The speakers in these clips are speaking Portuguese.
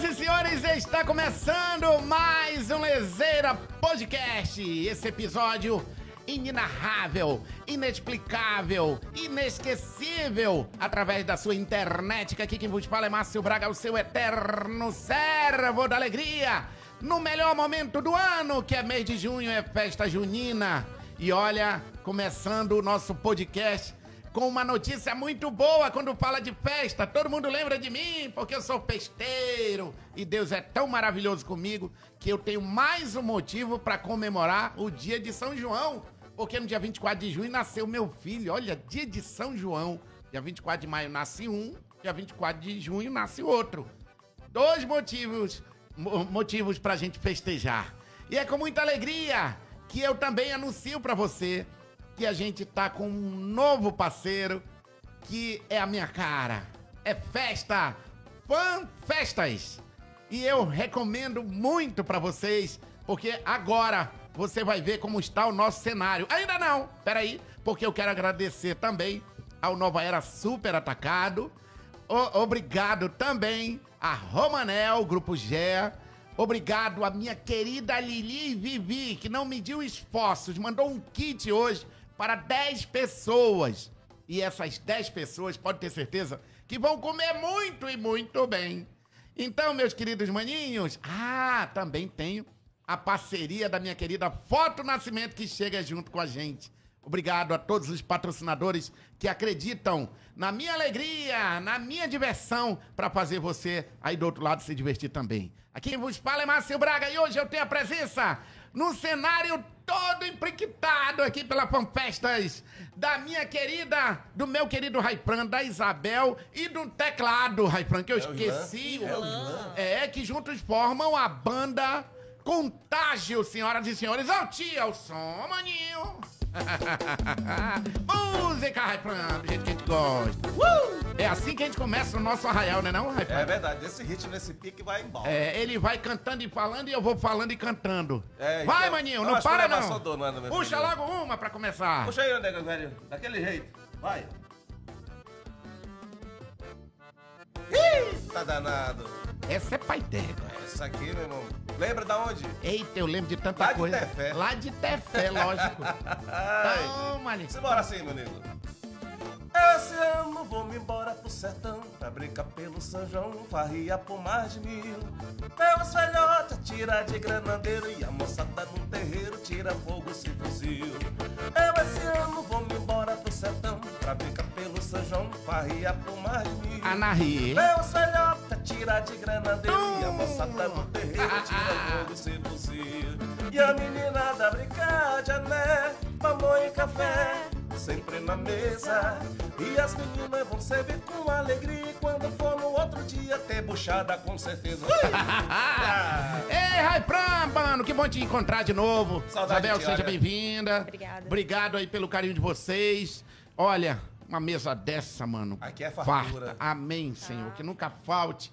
Senhoras e senhores, está começando mais um Lezeira Podcast. Esse episódio inenarrável, inexplicável, inesquecível, através da sua internet, que aqui quem vos fala é Márcio Braga, o seu eterno servo da alegria. No melhor momento do ano, que é mês de junho, é festa junina. E olha, começando o nosso podcast com uma notícia muito boa quando fala de festa. Todo mundo lembra de mim porque eu sou festeiro e Deus é tão maravilhoso comigo que eu tenho mais um motivo para comemorar o dia de São João. Porque no dia 24 de junho nasceu meu filho. Olha, dia de São João. Dia 24 de maio nasce um, dia 24 de junho nasce outro. Dois motivos, mo- motivos pra gente festejar. E é com muita alegria que eu também anuncio pra você que a gente tá com um novo parceiro que é a minha cara. É festa, Fan Festas. E eu recomendo muito pra vocês, porque agora você vai ver como está o nosso cenário. Ainda não, peraí, porque eu quero agradecer também ao Nova Era Super Atacado. O- obrigado também a Romanel, Grupo GEA. Obrigado a minha querida Lili Vivi, que não mediu esforços, mandou um kit hoje para 10 pessoas. E essas 10 pessoas, pode ter certeza, que vão comer muito e muito bem. Então, meus queridos maninhos, ah, também tenho a parceria da minha querida Foto Nascimento que chega junto com a gente. Obrigado a todos os patrocinadores que acreditam na minha alegria, na minha diversão, para fazer você aí do outro lado se divertir também. Aqui quem vos fala é Márcio Braga e hoje eu tenho a presença num cenário todo emprequitado aqui pela Fanfestas da minha querida, do meu querido Raipran, da Isabel e do teclado Raipran, que eu esqueci. o- É, que juntos formam a banda Contágio, senhoras e senhores. Ao tia, o som, maninho. Música, do jeito que a gente gosta. Uh! É assim que a gente começa o nosso arraial, né não, Raipran? É verdade, nesse ritmo, nesse pique vai embora. É, ele vai cantando e falando e eu vou falando e cantando. É, vai, então, maninho, eu não que para vai não. Puxa filho. logo uma pra começar. Puxa aí, nega velho, daquele jeito. Vai. Ih, tá danado. Essa é pai d'égua. Essa aqui, meu irmão. Lembra da onde? Eita, eu lembro de tanta Lá de coisa. Tefé. Lá de Tefé, lógico. Toma ali. Simbora assim, meu nego. Esse ano vou-me embora pro sertão Pra brincar pelo São João, farria por mais de mil Meus velhotes atira de granadeiro E a moçada no terreiro tira fogo sem fuzil Eu esse ano vou-me embora pro sertão Pra brincar pelo São João, farria por mais de mil Anarri. meus velhotes atira de granadeiro E a moçada no terreiro tira fogo fuzil E a menina brincar de ané Mamão e café Sempre na mesa E as meninas vão servir com alegria E quando for no outro dia ter buchada com certeza Ah, Ei, Raipran, mano, que bom te encontrar de novo. Saudade Isabel, de seja bem-vinda. Obrigada. Obrigado aí pelo carinho de vocês. Olha, uma mesa dessa, mano. Aqui é fartura. Amém, Senhor. Que nunca falte.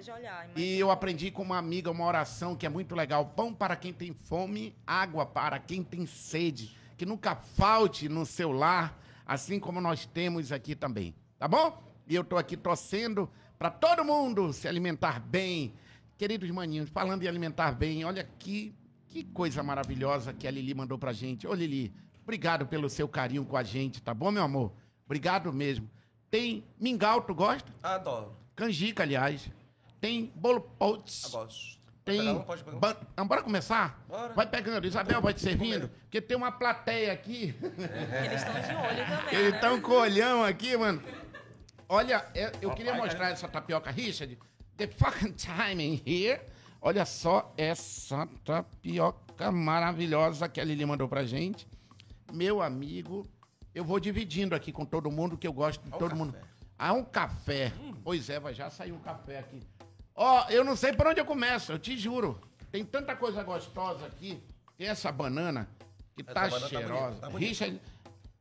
De olhar, E eu aprendi com uma amiga uma oração que é muito legal: pão para quem tem fome, água para quem tem sede. Que nunca falte no seu lar, assim como nós temos aqui também. Tá bom? E eu tô aqui torcendo para todo mundo se alimentar bem. Queridos maninhos, falando em alimentar bem, olha que, que coisa maravilhosa que a Lili mandou pra gente. Ô, Lili, obrigado pelo seu carinho com a gente, tá bom, meu amor? Obrigado mesmo. Tem mingau, tu gosta? Adoro Canjica, aliás. Tem bolo potes. Gosto Tem. Um, pode pegar um. Ba- Ah, Bora começar? Bora. Vai pegando. Isabel vai te servindo. Porque tem uma plateia aqui. Eles estão de olho também. Eles né? estão com olhão aqui, mano. Olha, é- eu queria mostrar essa tapioca, Richard. The fucking timing here. Olha só essa tapioca maravilhosa que a Lili mandou pra gente. Meu amigo, eu vou dividindo aqui com todo mundo, que eu gosto de Olha todo mundo. café. Ah, um café. Pois é, vai já sair um café aqui. Ó, eu não sei por onde eu começo, eu te juro. Tem tanta coisa gostosa aqui. Tem essa banana que Essa tá banana tá cheirosa. bonita, tá bonita. Richard,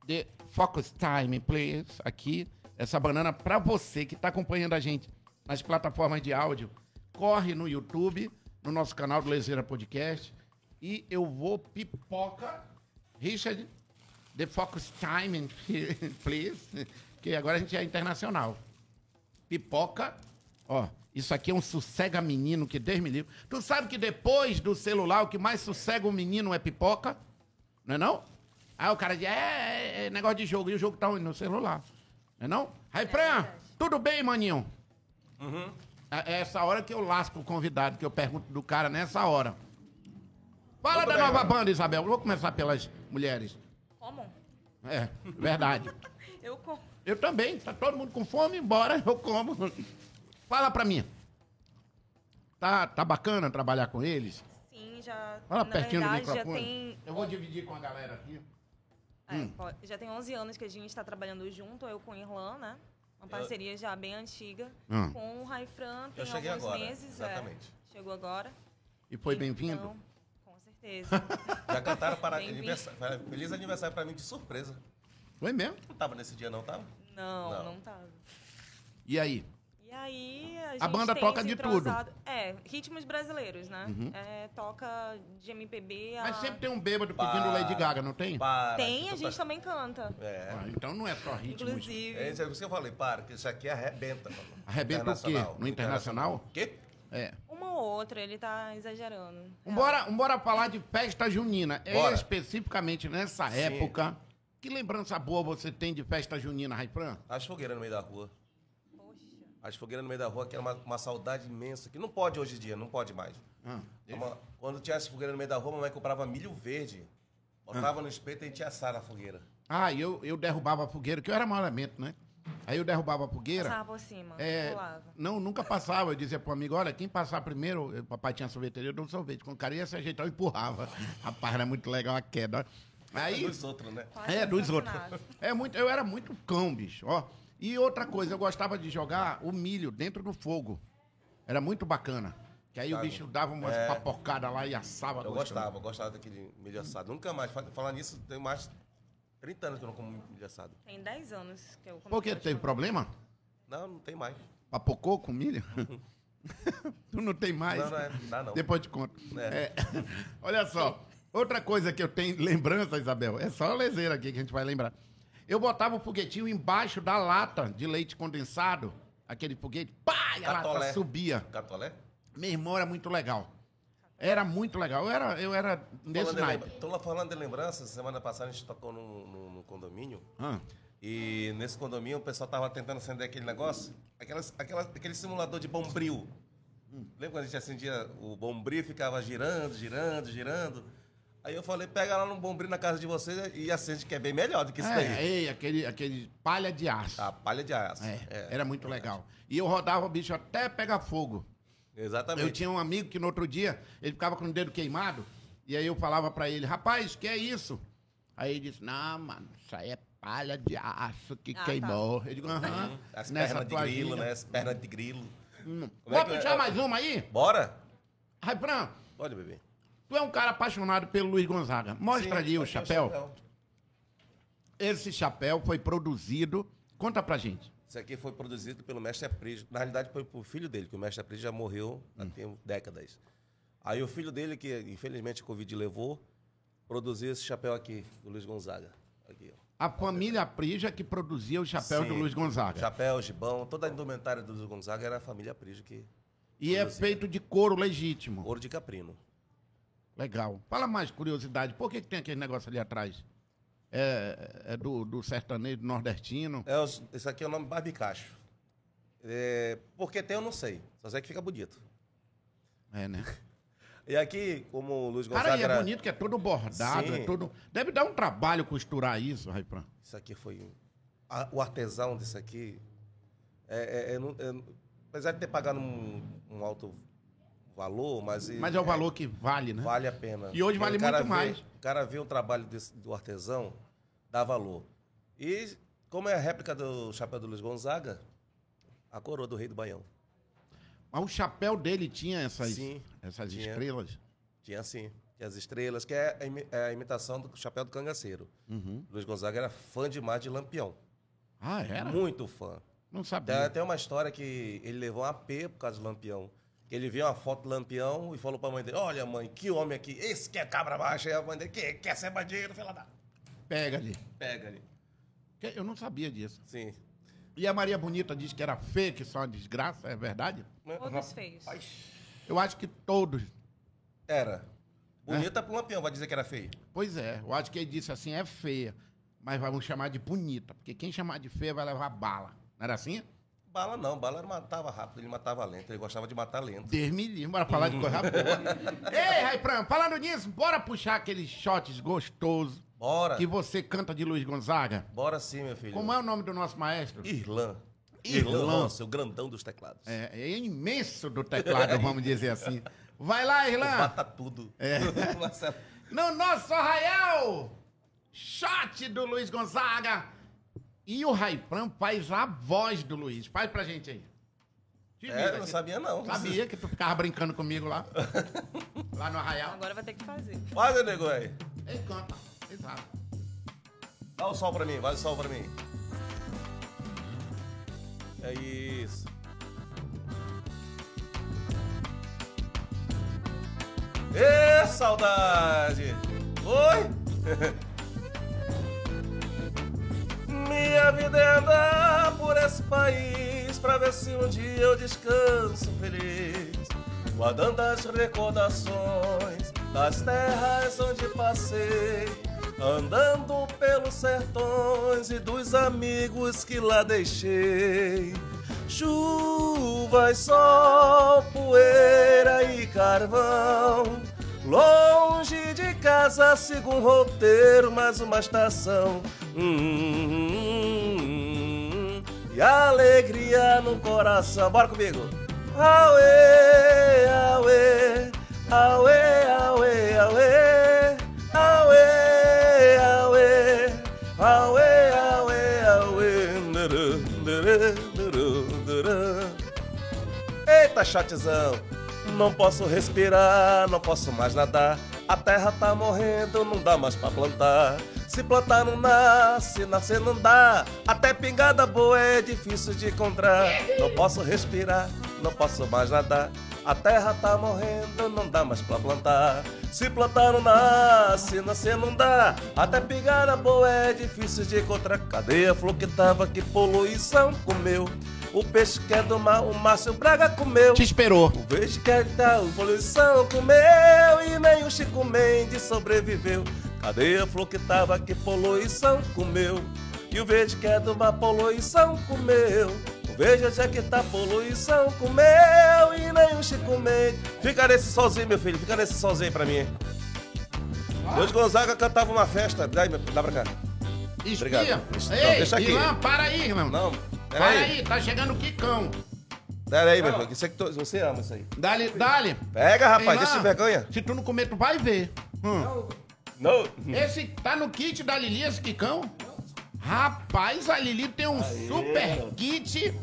the focus time, please. Aqui, essa banana pra você que tá acompanhando a gente nas plataformas de áudio. Corre no YouTube, no nosso canal do Lezeira Podcast. E eu vou pipoca. Richard, the focus time, please. Que agora a gente é internacional. Pipoca. Ó, isso aqui é um sossega menino que Deus me livre. Tu sabe que depois do celular o que mais sossega o menino é pipoca? Não é não? Aí o cara diz, é, é, é negócio de jogo, e o jogo tá no celular. Não é não? Aí, Fran, verdade. tudo bem, maninho? É é essa hora que eu lasco o convidado, que eu pergunto do cara nessa hora. Fala Tudo da bem, nova mano. banda, Isabel. Vou começar pelas mulheres. Como? É, verdade. Eu como. Eu também. Tá todo mundo com fome? Bora, eu como. Fala pra mim. Tá, tá bacana trabalhar com eles? Sim, já. Fala na pertinho do verdade, já microfone. tem. Eu vou dividir com a galera aqui. é, Hum. já tem 11 anos que a gente está trabalhando junto, eu com o Irlan, né? Uma parceria já bem antiga. Hum. Com o Raifran tem Eu cheguei alguns agora, meses. é. exatamente. chegou agora. E foi bem-vindo? Então, com certeza. Já cantaram para aniversário, feliz aniversário pra mim de surpresa. Foi mesmo? Não tava nesse dia não, tava? Não, Não. não, tava. E aí? E aí, a gente banda tem toca de tudo. Uhum. entrosado- É, ritmos brasileiros, né? É, toca de MPB a... Mas sempre tem um bêbado pedindo Para. Lady Gaga, não tem? Para. Tem, a tu gente tá- também canta. É. Ah, então não é só ritmo. Inclusive. É isso que eu falei, para, que isso aqui arrebenta, mano. Arrebenta o quê? No internacional? O quê? É. Uma ou outra, ele tá exagerando. Vambora, vambora falar de festa junina. Bora. Especificamente nessa Sim. época. Que lembrança boa você tem de festa junina, Raifran? As fogueiras no meio da rua. As fogueiras no meio da rua, que era uma, uma saudade imensa, que não pode hoje em dia, não pode mais. É uma- quando tinha as fogueiras no meio da rua, a mamãe comprava milho verde, botava no espeto e a gente ia assar na fogueira. Ah, eu, eu derrubava a fogueira, que eu era mau elemento, né? Aí eu derrubava a fogueira. Passava por cima, É, pulava. não, nunca passava. Eu dizia pro amigo, olha, quem passar primeiro, o papai tinha sorveteria, eu dou um sorvete. Quando o cara ia se ajeitar, eu empurrava. Rapaz, era muito legal a queda. Aí, Dos outros, né? Quase é, dos outros. É muito, eu era muito cão, bicho, ó. E outra coisa, eu gostava de jogar o milho dentro do fogo. Era muito bacana. Que aí o bicho dava umas É. papocadas lá e assava. Eu gostava, eu gostava daquele milho assado. Nunca mais, fa- falar nisso, tem mais de 30 anos que eu não como milho assado. Tem 10 anos que eu Por que? Teve problema? Não, não tem mais. Papocou com milho? tu não tem mais? Não, não é, não dá não. Depois te conto. É. É. Olha só, outra coisa que eu tenho lembrança, Isabel, é só a lezeira aqui que a gente vai lembrar. Eu botava o foguetinho embaixo da lata de leite condensado, aquele foguete, pá, e a lata Catolé. subia. Catolé? Meu irmão era muito legal. Era muito legal. Eu era, eu era nesse naipe. lá falando de lembranças, semana passada a gente tocou num, num- num condomínio. Ah, E nesse condomínio o pessoal tava tentando acender aquele negócio, aquelas, aquela, aquele simulador de bombril. Lembra quando a gente acendia o bombril e ficava girando, girando, girando? Aí eu falei, pega lá no bombril na casa de vocês e acende, que é bem melhor do que isso é, daí. ei, aquele, aquele palha de aço. A palha de aço. É, É, era muito legal. E eu rodava o bicho até pegar fogo. Exatamente. Eu tinha um amigo que no outro dia ele ficava com o dedo queimado. E aí eu falava pra ele, rapaz, que é isso? Aí ele disse, não, mano, isso aí é palha de aço que Ah, queimou. Eu digo, aham. As nessa pernas de grilo, gíria." né? As pernas de grilo. Hum. Como é Vou que- puxar mais uma aí? Bora? Raifran, Pode, bebê. Tu é um cara apaixonado pelo Luiz Gonzaga. Mostra Sim, ali o aqui é chapéu. Esse chapéu foi produzido. Conta pra gente. Isso aqui foi produzido pelo mestre Aprígio. Na realidade, foi pro filho dele, que o mestre Aprígio já morreu há Hum. décadas. Aí o filho dele, que infelizmente a Covid levou, produziu esse chapéu aqui, do Luiz Gonzaga. Aqui, ó. A família Prija que produzia o chapéu do Sim. Luiz Gonzaga. Chapéu, gibão, toda a indumentária do Luiz Gonzaga era a família Aprígio que... E é feito de couro legítimo. Ouro de caprino. Legal. Fala mais curiosidade. Por que, que tem aquele negócio ali atrás? É, é do, do sertanejo do nordestino. É, os- esse aqui é o nome barbicacho. É, porque tem, eu não sei. Só sei que fica bonito. É, né? E aqui, como o Luiz Gonzaga Cara, e é era- bonito que é todo bordado, Sim. é todo. Deve dar um trabalho costurar isso, Raifran. Isso aqui foi. um- a- o artesão disso aqui. É, é- é não- é- apesar de ter pagado um, um alto valor, mas. Mas é o valor que vale, né? Vale a pena. E hoje vale muito vê- mais. O cara vê o trabalho desse- do artesão, dá valor. E, como é a réplica do chapéu do Luiz Gonzaga, a coroa do rei do Baião. Mas o chapéu dele tinha essas, Sim, essas tinha. estrelas. Tinha assim, tinha as estrelas, que é a, é imitação do chapéu do cangaceiro. Uhum. Luiz Gonzaga era fã demais de Lampião. Ah, era? Muito fã. Não sabia. tem uma história que ele levou um AP por causa do Lampião. Ele viu uma foto do Lampião e falou pra mãe dele: Olha, mãe, que homem aqui, esse que é cabra baixa. Aí a mãe dele: que, Quer ser bandido, filha da. Pega ali. Pega ali. Que- Eu não sabia disso. Sim. E a Maria Bonita diz que era feia, que só uma desgraça, é verdade? Todos feios. Eu acho que todos. Era. Bonita pro Lampião, vai dizer que era feio. Pois é, eu acho que ele disse assim, é feia, mas vamos chamar de bonita, porque quem chamar de feia vai levar bala. Não era assim? Bala não, bala matava rápido, ele matava lento, ele gostava de matar lento. Livre, bora falar de coisa boa. Ei, Raipran, falando nisso, bora puxar aqueles shots gostosos Bora. que você canta de Luiz Gonzaga? Bora sim, meu filho. Como é o nome do nosso maestro? Irlan. Irlan. Nossa, o grandão dos teclados. É, é imenso do teclado, vamos dizer assim. Vai lá, Irlan. Mata tudo. É. No nosso arraial, shot do Luiz Gonzaga. E o Raipran faz a voz do Luiz. Faz pra gente aí. Te É, não sabia não. Sabia que tu ficava brincando comigo lá. lá no arraial. Agora vai ter que fazer. Faz, nego aí. Ele canta. Exato. Dá o sol pra mim, vai o sol pra mim. É isso. Ê, saudade! Oi? Minha vida é andar por esse país pra ver se um dia eu descanso feliz, guardando as recordações das terras onde passei, andando pelos sertões e dos amigos que lá deixei. Chuva e sol, poeira e carvão. Longe de casa, sigo um roteiro, mais uma estação. Hum, e alegria no coração. Bora comigo. Aue, aue, aue, aue, aue, aue, aue, aue, aue, aue. Eita, chatzão! Não posso respirar, não posso mais nadar. A terra tá morrendo, não dá mais pra plantar. Se plantar não nasce, nascer não dá. Até pingada boa é difícil de encontrar. Não posso respirar, não posso mais nadar. A terra tá morrendo, não dá mais pra plantar. Se plantar não nasce, nascer não dá. Até pingada boa é difícil de encontrar. Cadê a flor que tava que poluição comeu? O peixe que é do mar, o Márcio Braga comeu. Te esperou. O verde que é da poluição comeu e nem o Chico Mendes sobreviveu. Cadê a flor que tava que poluição comeu? E o verde que é de uma poluição comeu. O verde já que tá poluição comeu e nem o Chico Mendes. Fica nesse solzinho, meu filho, fica nesse solzinho aí pra mim. Luiz Gonzaga cantava uma festa. Dá, pra cá. Espia. Obrigado. Não, Ei, deixa aqui. Irlan, para aí, irmão. Não, para pera aí. aí. tá chegando o Quicão. Pera aí, meu que tu- você ama isso aí. Dá-lhe, dá-lhe. Pega, rapaz, deixa de vergonha. Se tu não comer, tu vai ver. Hum. Não. Esse tá no kit da Lili, esse Quicão? Rapaz, a Lili tem um super kit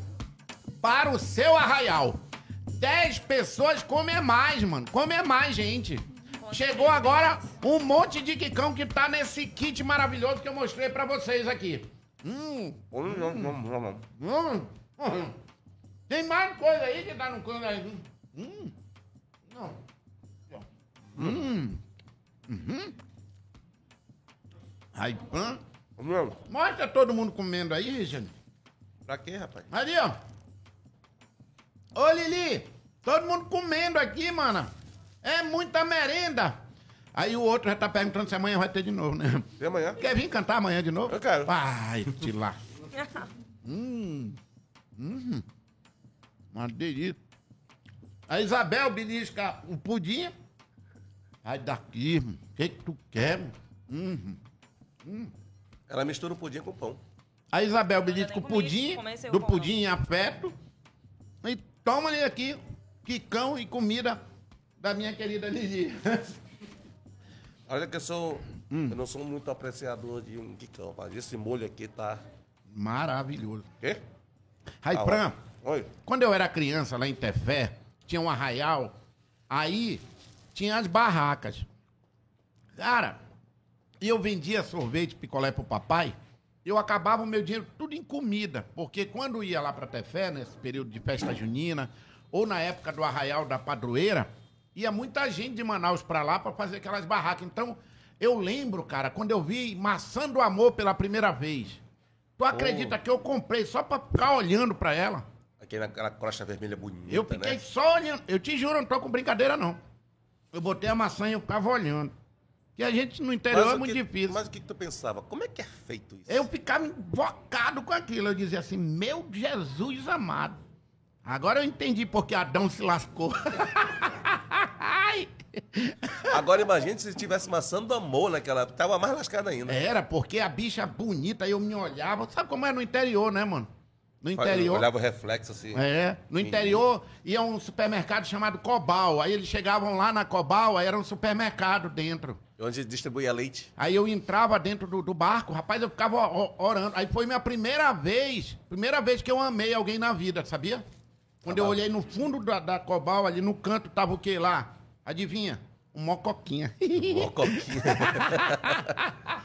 para o seu arraial. 10 pessoas comer mais, mano. Comer mais, gente. Chegou agora um monte de quicão que tá nesse kit maravilhoso que eu mostrei pra vocês aqui. Hum, hum, hum. Tem mais coisa aí que tá no cano aí. Hum. Não. Hum. Uhum. Mostra todo mundo comendo aí, Richard. Pra quê, rapaz? Ali, ó. Ô, Lili, todo mundo comendo aqui, mano. É muita merenda. Aí o outro já tá perguntando se amanhã vai ter de novo, né? E amanhã? Quer vir cantar amanhã de novo? Eu quero. Vai, te lá. hum. Hum. Uma delícia. A Isabel belisca o pudim. Sai daqui. O que, que tu quer? Hum. Ela mistura o pudim com pão. A Isabel belisca o pudim, o do pão, pudim em afeto. E toma ali aqui, quicão e comida da minha querida Lili. Olha que eu sou. Eu não sou muito apreciador de um quicão, mas esse molho aqui tá. Maravilhoso. Quê? Raipran, Ah, Oi. quando eu era criança lá em Tefé, tinha um arraial, aí tinha as barracas. Cara, e eu vendia sorvete, picolé pro papai, eu acabava o meu dinheiro tudo em comida, porque quando ia lá pra Tefé, nesse período de festa junina, ou na época do arraial da padroeira, ia muita gente de Manaus pra lá pra fazer aquelas barracas. Então, eu lembro, cara, quando eu vi Maçã do Amor pela primeira vez, Tu acredita que eu comprei só pra ficar olhando pra ela? Aquela, aquela crosta vermelha bonita, Eu fiquei né? só olhando. Eu te juro, não tô com brincadeira, não. Eu botei a maçã e eu ficava olhando. Que a gente no interior é o muito que- difícil. Mas o que, que tu pensava? Como é que é feito isso? Eu ficava invocado com aquilo. Eu dizia assim, meu Jesus amado. Agora eu entendi porque Adão se lascou. Agora imagine se tivesse maçã do amor naquela época. Tava mais lascada ainda. Era, porque a bicha bonita, eu me olhava. Sabe como é no interior, né, mano? No Eu interior. Olhava o reflexo assim. É, no interior ia um supermercado chamado Cobal. Aí eles chegavam lá na Cobal, aí era um supermercado dentro. Onde distribuía leite. Aí eu entrava dentro do, do barco, rapaz, eu ficava orando. Aí foi minha primeira vez, primeira vez que eu amei alguém na vida, sabia? Quando eu bom. olhei no fundo da, da Cobal, ali no canto, tava o que lá? Adivinha? Um mocoquinha. Mocoquinha.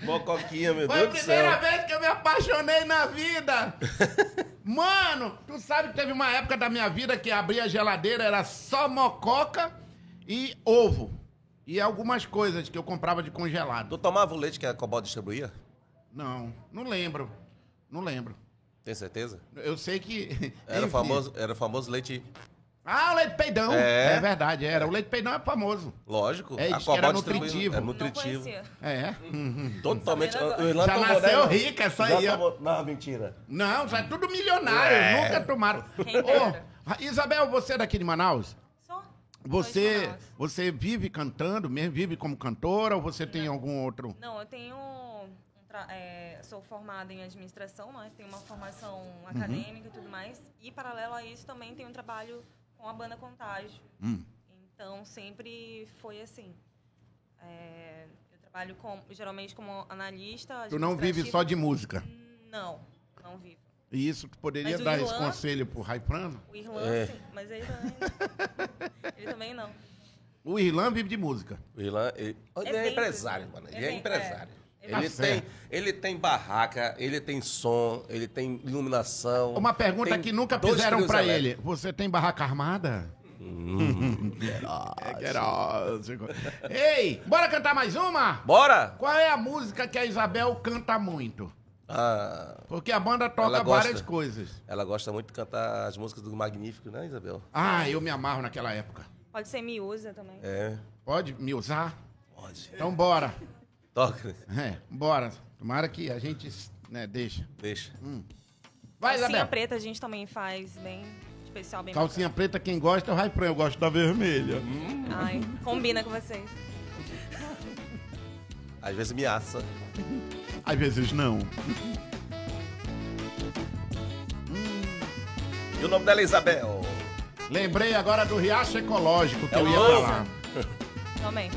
Mocoquinha, meu Foi a Deus do primeira céu. vez que eu me apaixonei na vida. Mano, tu sabe que teve uma época da minha vida que abria a geladeira, era só mococa e ovo. E algumas coisas que eu comprava de congelado. Tu tomava o leite que a Cobol distribuía? Não, não lembro. Não lembro. Tem certeza? Eu sei que. Era o famoso, era o famoso leite, Ah, o leite peidão. É. É, verdade, era. O leite peidão é famoso. lógico. É, a era nutritivo. É Não nutritivo. Não. É. Uhum. Totalmente. Já nasceu rica essa aí, tomou- Não, mentira. Não, já é tudo milionário. É. Nunca tomaram. Dera. Isabel, você é daqui de Manaus? Só. Você, você vive cantando mesmo? Vive como cantora ou você tem algum outro? Não, eu tenho. é, sou formada em administração, né? Tenho uma formação Uhum. acadêmica e tudo mais. E, paralelo a isso, também tenho um trabalho com a banda Contágio. Hum. Então, sempre foi assim. É, eu trabalho com, geralmente como analista. Tu não vive só de música. Não, não vivo. E isso tu poderia dar esse Ilan- conselho pro Raifrano? O Irlan, É. sim, mas ele também não. ele também não. O Irlan vive de música. O Irlan, ele, ele é Eventos. empresário, mano. Ele é Evento, empresário. Ele, Tá tem, ele tem barraca, ele tem som, ele tem iluminação. Uma pergunta que nunca fizeram elétricos. ele. Você tem barraca armada? Hum, queiroz. Ei, bora cantar mais uma? Bora! Qual é a música que a Isabel canta muito? Ah, Porque a banda toca gosta. várias coisas. ela gosta muito de cantar as músicas do Magnífico, né, Isabel? Ah, eu me amarro naquela época. Pode ser Miúza também. É, Pode me usar? pode. Então bora. Toca, É, bora. Tomara que a gente né, deixa. deixa. Vai, Calcinha Isabel. preta a gente também faz bem especial, bem Calcinha preta, quem gosta é o Raifran. Eu gosto da vermelha. bacana. Ai, combina com vocês. Às vezes me assa. Às vezes não. E o nome dela é Isabel. Lembrei agora do riacho ecológico que É eu ia falar. Também.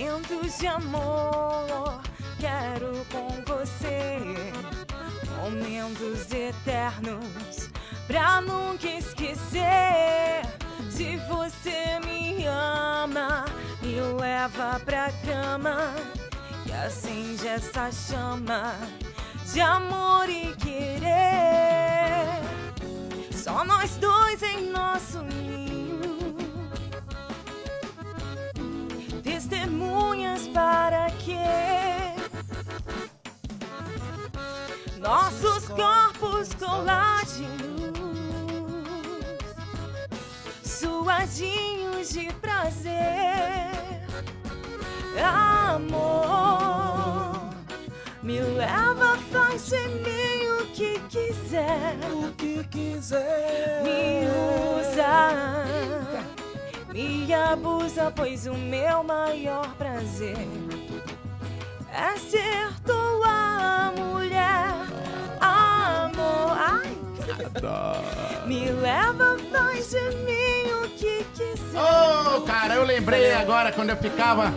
Momentos de amor, quero com você. Momentos eternos, pra nunca esquecer. Se você me ama, me leva pra cama e acende essa chama de amor e querer. Só nós dois em nosso ninho. Testemunhas para quê? Nossos corpos coladinhos, suadinhos de prazer. Amor, me leva, faz de mim o que quiser. O que quiser. Me usa, me abusa, pois o meu maior prazer é ser tua mulher. Amor, ai, me leva, faz de mim o que quiser. Ô, cara, eu lembrei agora quando eu ficava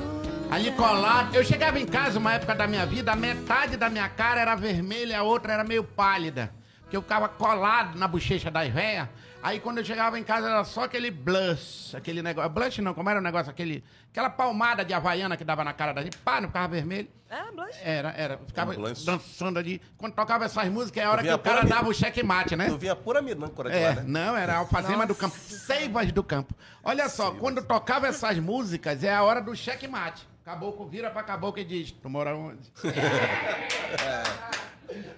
ali colado. Eu chegava em casa uma época da minha vida, a metade da minha cara era vermelha, a outra era meio pálida. Porque eu ficava colado na bochecha das véias. Aí quando eu chegava em casa era só aquele blush, aquele negócio. Blush não, como era o negócio? Aquele, aquela palmada de havaiana que dava na cara da gente. Pá, não ficava vermelho. É, blush. Era, era. Ficava Um blush. dançando ali. Quando tocava essas músicas, é a hora que via o cara dava o checkmate, né? Tu vinha pura mirâncora de É, lá, né? não, era alfazema do campo. Seivas do campo. Olha só, quando tocava essas músicas, é a hora do checkmate. Caboclo vira pra caboclo e diz: Tu mora onde?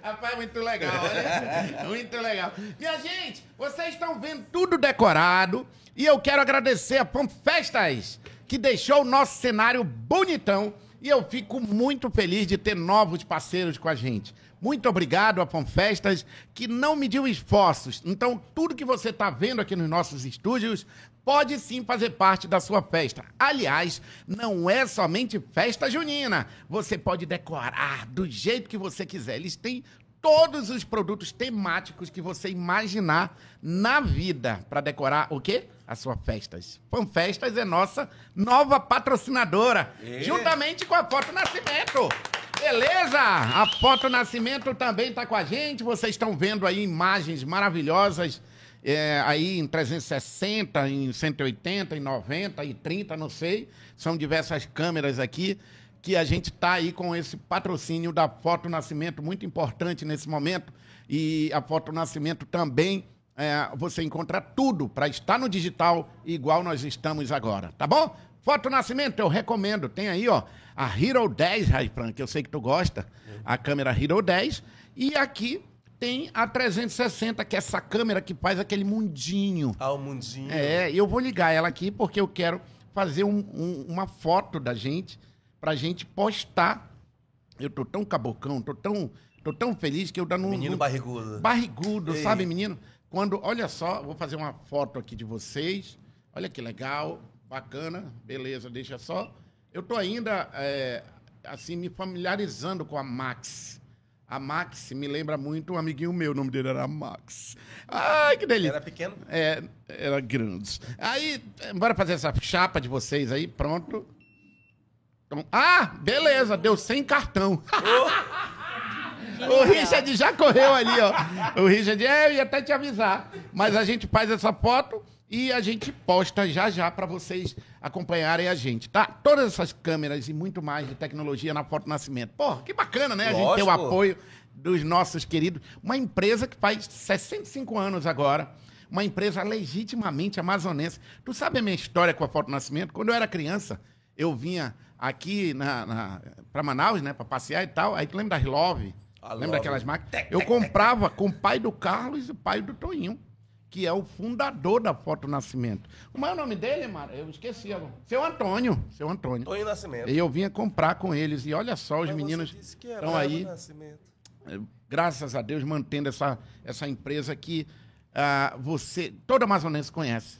Rapaz, muito legal, olha. Muito legal. Minha gente, vocês estão vendo tudo decorado e eu quero agradecer a Pump Festas, que deixou o nosso cenário bonitão e eu fico muito feliz de ter novos parceiros com a gente. Muito obrigado a Pump Festas, que não mediu esforços. Então, tudo que você está vendo aqui nos nossos estúdios pode sim fazer parte da sua festa. Aliás, não é somente festa junina. Você pode decorar do jeito que você quiser. Eles têm todos os produtos temáticos que você imaginar na vida para decorar o quê? As suas festas. Fanfestas é nossa nova patrocinadora, E? juntamente com a Foto Nascimento. Beleza? A Foto Nascimento também está com a gente. Vocês estão vendo aí imagens maravilhosas é, aí em 360, em 180, em 90 e 30, não sei. São diversas câmeras aqui que a gente está aí com esse patrocínio da Foto Nascimento, muito importante nesse momento. E a Foto Nascimento também, é, você encontra tudo para estar no digital igual nós estamos agora, tá bom? Foto Nascimento, eu recomendo. Tem aí, ó, a Hero 10, Raifran, que eu sei que tu gosta, a câmera Hero 10. E aqui tem a 360, que é essa câmera que faz aquele mundinho. Ah, o mundinho. É, eu vou ligar ela aqui porque eu quero fazer um- um- uma foto da gente pra gente postar. Eu tô tão cabocão, tô tão, tô tão feliz que eu dando um. Menino barrigudo. Barrigudo, Ei. sabe, menino? Quando, olha só, vou fazer uma foto aqui de vocês. Olha que legal, bacana, beleza, deixa só. Eu tô ainda, é, assim, me familiarizando com a Max. A Max me lembra muito um amiguinho meu, o nome dele era Max. Ai, que delícia. Era pequeno? É, era grande. Aí, bora fazer essa chapa de vocês aí, pronto. Então- ah, beleza, deu sem cartão. o Richard já correu ali, ó. O Richard, é, eu ia até te avisar. Mas a gente faz essa foto e a gente posta já já pra vocês acompanharem a gente, tá? Todas essas câmeras e muito mais de tecnologia na Foto Nascimento. Porra, que bacana, né? A gente ter o apoio dos nossos queridos. Uma empresa que faz 65 anos agora. Uma empresa legitimamente amazonense. Tu sabe a minha história com a Foto Nascimento? Quando eu era criança, eu vinha aqui na, na, para Manaus, né? Pra passear e tal. Aí tu lembra das Love? A lembra Love. daquelas máquinas? Eu comprava com o pai do Carlos e o pai do Toinho, que é o fundador da Foto Nascimento. Como é o nome dele, Mara? Eu esqueci. agora. Seu Antônio. Seu Antônio. Tô em nascimento. E eu vinha comprar com eles. E olha só, os Mas meninos estão aí Nascimento. graças a Deus, mantendo essa, essa empresa que ah, você, todo amazonense conhece.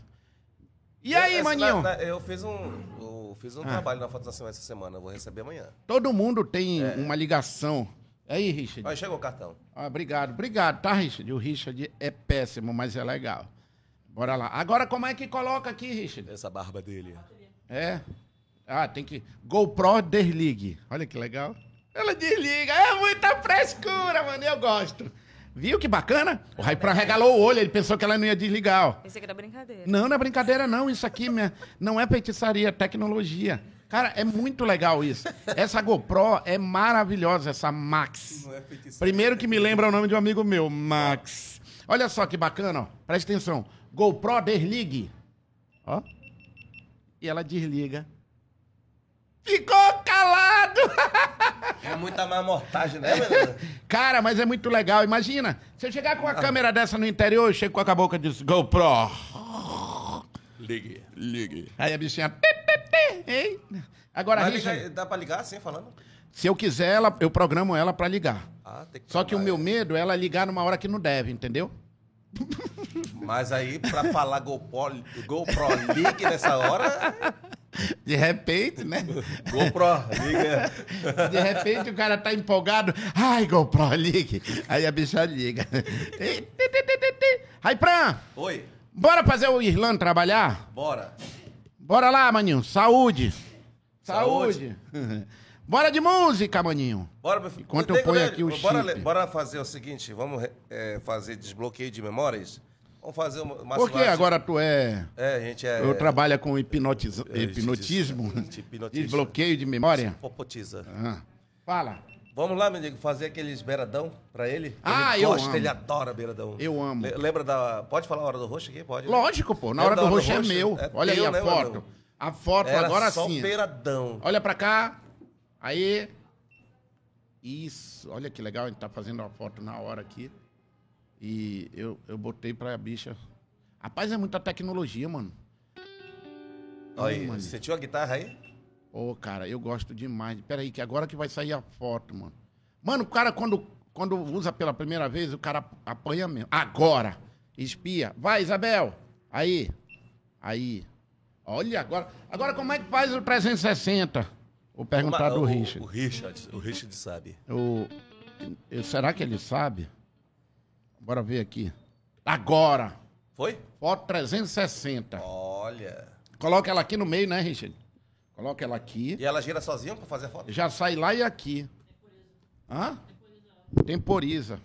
E aí, Essa- maninho? na- na- eu fiz um, eu fiz um Ah. trabalho na Foto Nascimento essa semana. Eu vou receber amanhã. Todo mundo tem É. uma ligação. Aí, Richard. Aí chegou o cartão. Ah, obrigado, obrigado, tá, Richard? O Richard é péssimo, mas é legal. Bora lá. Agora, como é que coloca aqui, Richard? Essa barba dele. É. Ah, tem que. GoPro desligue. Olha que legal. Ela desliga. É muita frescura, mano. Eu gosto. Viu que bacana? O Raipran regalou o olho, ele pensou que ela não ia desligar, ó. Pensei que era brincadeira. Não, não é brincadeira, não. Isso aqui minha, não é feitiçaria, é tecnologia. Cara, é muito legal isso. Essa GoPro é maravilhosa, essa Max. É feitiçaria. Primeiro que me lembra o nome de um amigo meu, Max. Olha só que bacana, ó. Presta atenção. GoPro desligue. Ó. E ela desliga. Ficou calado! É muita má mortagem, né, menino? Cara, mas é muito legal. Imagina, se eu chegar com uma câmera dessa no interior, eu chego com a boca e diz GoPro. Ligue. Ligue. Aí a bichinha. pi, Agora, Mas Richard, dá pra ligar assim, falando? se eu quiser, ela, eu programo ela pra ligar. Ah, tem que Só que o meu é. medo é ela ligar numa hora que não deve, entendeu? Mas aí, pra falar GoPro, GoPro ligue nessa hora, De repente, né? GoPro liga. De repente o cara tá empolgado. Ai, GoPro, ligue. Aí a bicha liga. Raipran, Oi, bora fazer o Irlanda trabalhar? bora. Bora lá, maninho. Saúde. Saúde. Saúde. bora de música, maninho. Bora, meu filho. Enquanto eu ponho aqui o bora, chip. bora fazer o seguinte, vamos é, fazer desbloqueio de memórias? Vamos fazer uma... uma Por que agora tu é... É, a gente é... Eu trabalho com É, hipnotismo, desbloqueio de memória. Popotiza. Ah, Fala. Vamos lá, meu amigo, fazer aqueles beiradão pra ele? Ah, ele eu gosta, amo. ele adora beiradão. Eu amo. Le- lembra da... Pode falar a Hora do Roxo aqui? Pode. Lógico, pô. Na hora do roxo é meu. É Olha aí a né, foto. A foto, Era agora só sim. beiradão. Olha pra cá. Aí. Isso. Olha que legal. A gente tá fazendo a foto na hora aqui. E eu, eu botei pra bicha. Rapaz, é muita tecnologia, mano. Olha aí, mano. sentiu a guitarra aí? Ô, oh, cara, eu gosto demais. Peraí, que agora que vai sair a foto, mano. Mano, o cara, quando, quando usa pela primeira vez, o cara apanha mesmo. Agora! Espia. Vai, Isabel! Aí. Aí. Olha agora. Agora, como é que faz o 360? Vou perguntar do Richard. O, Richard. O Richard sabe. O, será que ele sabe? Bora ver aqui. Agora! Foi? Foto 360. Olha. Coloca ela aqui no meio, né, Richard? Coloca ela aqui. E ela gira sozinha para fazer a foto? Já sai lá e aqui. Temporiza. Hã? Temporiza.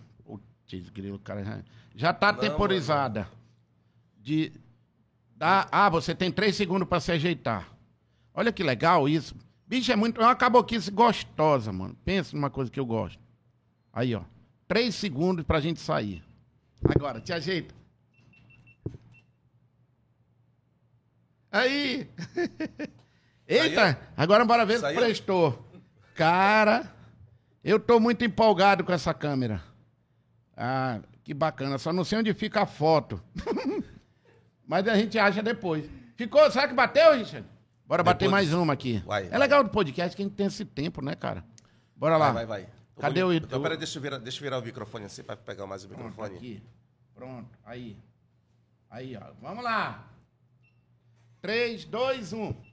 Temporiza. O cara já está temporizada. De dá, ah, você tem três segundos para se ajeitar. Olha que legal isso. Bicho, é muito. É uma caboquice gostosa, mano. Pensa numa coisa que eu gosto. Aí, ó. Três segundos pra gente sair. Agora, te ajeita. Aí! Eita, Saiu? agora bora ver se prestou. Cara, eu tô muito empolgado com essa câmera. Ah, que bacana. Só não sei onde fica a foto. Mas a gente acha depois. Ficou? Será que bateu, Richard? Bora depois... bater mais uma aqui. Vai, é vai. legal do podcast que a gente tem esse tempo, né, cara? Bora lá. Vai, vai, vai. Cadê eu, o... Então, peraí, deixa eu, virar, deixa eu virar o microfone assim para pegar mais o Pronto, microfone. Aqui. Pronto, aí. Aí, ó. Vamos lá. 3, 2, 1.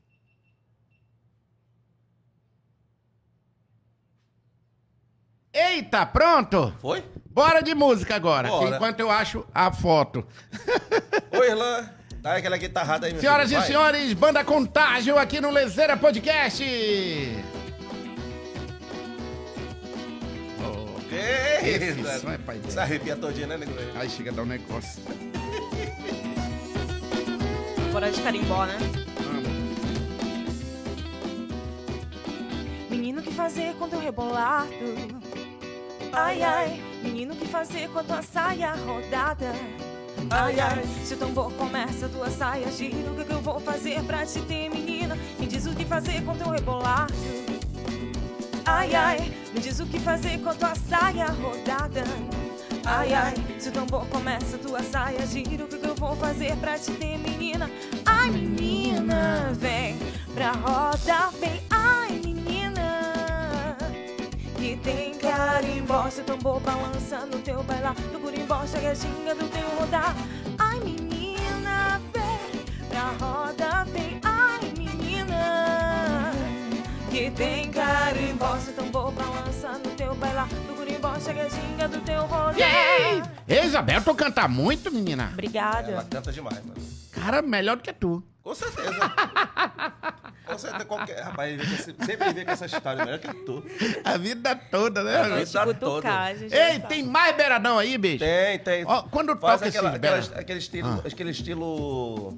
Eita, pronto? Foi? Bora de música agora, Bora. enquanto eu acho a foto. Oi, Irlan. Dá aquela guitarrada aí, meu Senhoras filho, e senhores, banda Contágio aqui no Lezeira Podcast. Ok, que isso, é, pai dele. Se arrepia todinho, né, nego? Aí chega a dar um negócio. Bora de carimbó, né? Menino, que fazer quando eu rebolar? Ai, ai, menino, o que fazer com a tua saia rodada? Ai, ai, se o tambor começa a tua saia gira, o que, que eu vou fazer pra te ter, menina? Me diz o que fazer com teu rebolado. Ai, ai, me diz o que fazer com a tua saia rodada. Ai, ai, se o tambor começa a tua saia gira, o que, que eu vou fazer pra te ter, menina? Ai, menina, vem pra roda, vem que tem carimbó tão tambor balança no teu bailar Do curimbó segue a ginga do teu rodar Ai menina, vem pra roda, vem Ai menina, que tem carimbó tão tambor balança no teu bailar Do curimbó segue a ginga do teu rodar! Ei, Isabel, tu canta muito, menina? Obrigada. Ela canta demais, mano. Cara, melhor do que tu. Com certeza. Com certeza. Qualquer... Rapaz, sempre vem com essa história melhor que tu. A vida toda, né? A vida toda. Ei, tem mais beiradão aí, bicho? Tem, tem. Ó, quando Faz aquela, aquela, aquele estilo... Ah. Aquele estilo...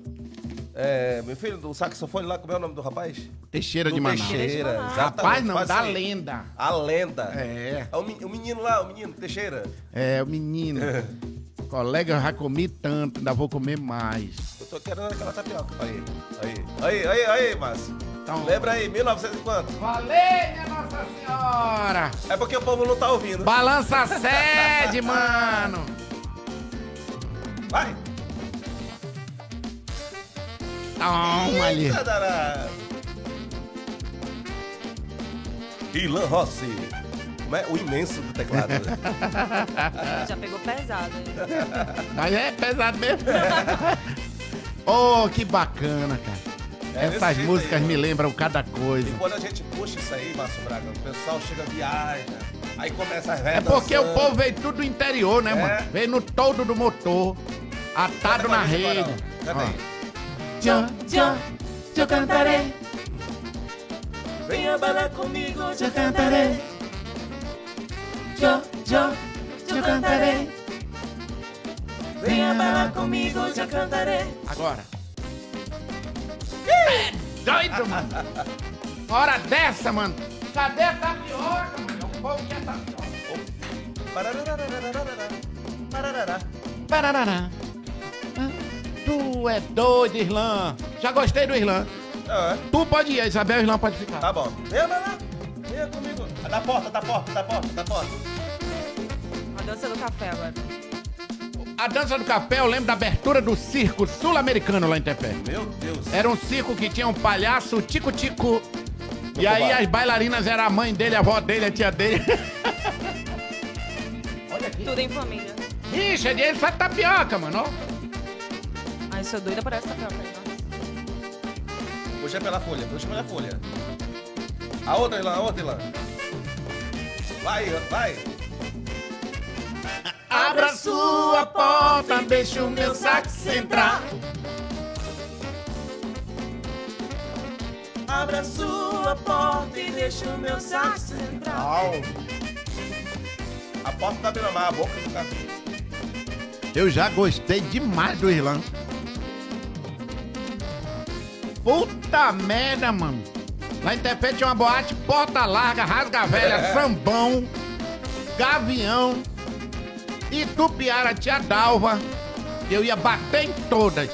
É, meu filho, do saxofone lá, como é o nome do rapaz? Teixeira do de Manaus. Teixeira. Rapaz, não, da assim, lenda. A lenda. É. é o, o menino lá, o menino, Teixeira. É, o menino. Colega, eu já comi tanto, ainda vou comer mais tô querendo aquela tapioca. Aí, aí, aí, aí, aí, Márcio. Então, Lembra aí, 1950. Valeu, minha Nossa Senhora! É porque o povo não tá ouvindo. Balança a sede, mano! Vai! Tá Toma ali! Ilan Rossi. É o imenso do teclado. Né? Já pegou pesado, hein? Mas é pesado mesmo. Oh, que bacana, cara. É Essas músicas aí, me lembram cada coisa. E quando a gente puxa isso aí, Márcio Braga, o pessoal chega, viaja, aí começa a É porque dançando. o povo veio tudo do interior, né, é. mano? Veio no todo do motor, atado na rede. Cadê? Tchau, tchau, eu cantarei. Venha balar comigo, eu cantarei. Tchau, tchau, eu cantarei. Venha bailar comigo, já cantarei. Agora. É doido, mano. Hora dessa, mano. Cadê a tapioca, mano? É o povo quer é tapioca. Pararará. Tu é doido, Irlan. Já gostei do Irlan. É. Tu pode ir, a Isabel e pode ficar. Tá bom. Comigo. Da porta, da porta, da porta, da porta. A dança do café agora. A dança do café, eu lembro da abertura do circo sul-americano lá em Tepé. Meu Deus. Era um circo que tinha um palhaço, Tico-Tico. E aí as bailarinas eram a mãe dele, a avó dele, a tia dele. Tudo em família. Ixi, é dinheiro só de tapioca, mano. Ai, sou doida por essa tapioca. Nossa. Puxa pela folha, puxa pela folha. A outra, Ilan, a outra, Ilan. Vai, vai. Abra sua porta, deixa o meu sax entrar. Abra sua porta e deixa o meu sax entrar. Au. A porta tá abrindo mais, a boca do cara. Eu já gostei demais do Irlã. Puta merda, mano. Lá em Tepé tinha uma boate, porta larga, rasga velha, sambão, gavião, Itupiara, tia Dalva. Eu ia bater em todas.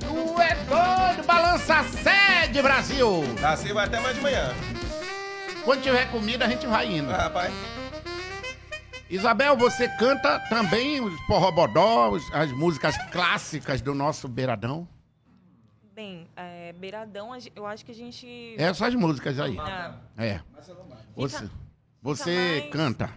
Tu é doido, balança a sede, Brasil! Assim vai até mais de manhã. Quando tiver comida, a gente vai indo. Ah, rapaz. Isabel, você canta também os forrobodó, os- as músicas clássicas do nosso Beiradão? Bem, é, beiradão, eu acho que a gente. Essas músicas aí. Ah, É. Você, você mais canta.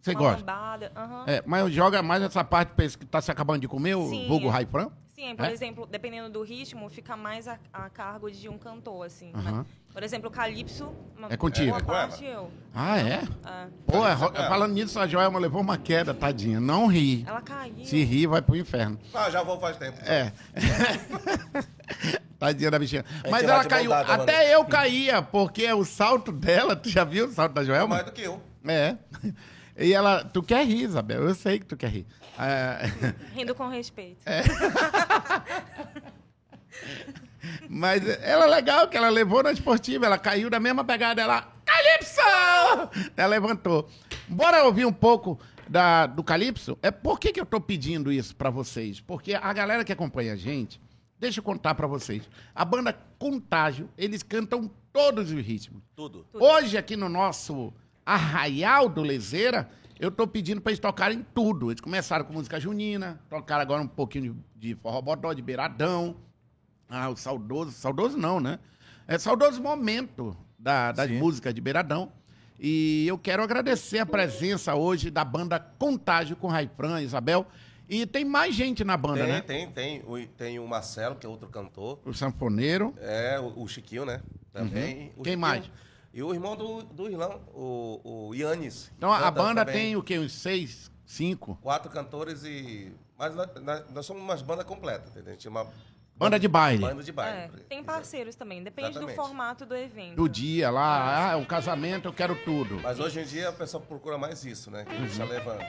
Você uma gosta. lambada, aham. É, mas joga mais essa parte pra esse que tá se acabando de comer, o Sim, vulgo. Raifran? Sim, por É? exemplo, dependendo do ritmo, fica mais a, a cargo de um cantor, assim. Aham. Mas, por exemplo, o Calypso, uma É contigo. boa É com parte eu. Ah, é? É. Pô, é ro- É. falando nisso, a Joelma levou uma queda, tadinha. Não ri. Ela caiu. Se rir, vai pro inferno. Ah, já vou faz tempo. É. Tadinha da bichinha. Mas ela caiu. bondade, mano. Até eu caía, porque o salto dela, tu já viu o salto da Joelma? Mais do que eu. É. E ela, tu quer rir, Isabel, eu sei que tu quer rir. É, Rindo com respeito. mas ela é legal que ela levou na esportiva, ela caiu da mesma pegada, ela, Calypso! Ela levantou. Bora ouvir um pouco da, do Calypso? É por que, que eu tô pedindo isso pra vocês? Porque a galera que acompanha a gente, deixa eu contar pra vocês. A banda Contágio, eles cantam todos os ritmos. Tudo. Tudo. Hoje, aqui no nosso Arraial do Lezeira, eu tô pedindo pra eles tocarem tudo. Eles começaram com música junina, tocaram agora um pouquinho de, de forrobodó, de beiradão. Ah, o saudoso, saudoso não, né? É saudoso momento da, das Sim. músicas de beiradão. E eu quero agradecer a presença hoje da banda Contágio com Raifran, Isabel. E tem mais gente na banda, Tem, né? tem, tem. O, tem o Marcelo, que é outro cantor. O sanfoneiro. É, o, o Chiquinho, né? Também. O Uhum. Quem Chiquinho. mais? E o irmão do, do Irlão, o, o Yannis. Então a banda também. tem o quê? Uns seis, cinco? Quatro cantores e... Mas nós, nós- nós somos umas bandas completas, entendeu? A gente tinha uma... Banda de baile. Banda de baile. É, tem parceiros também, depende Exatamente. do formato do evento. do dia lá, ah, o casamento, eu quero tudo. Mas hoje em dia a pessoa procura mais isso, né? Que a gente Uhum. está levando.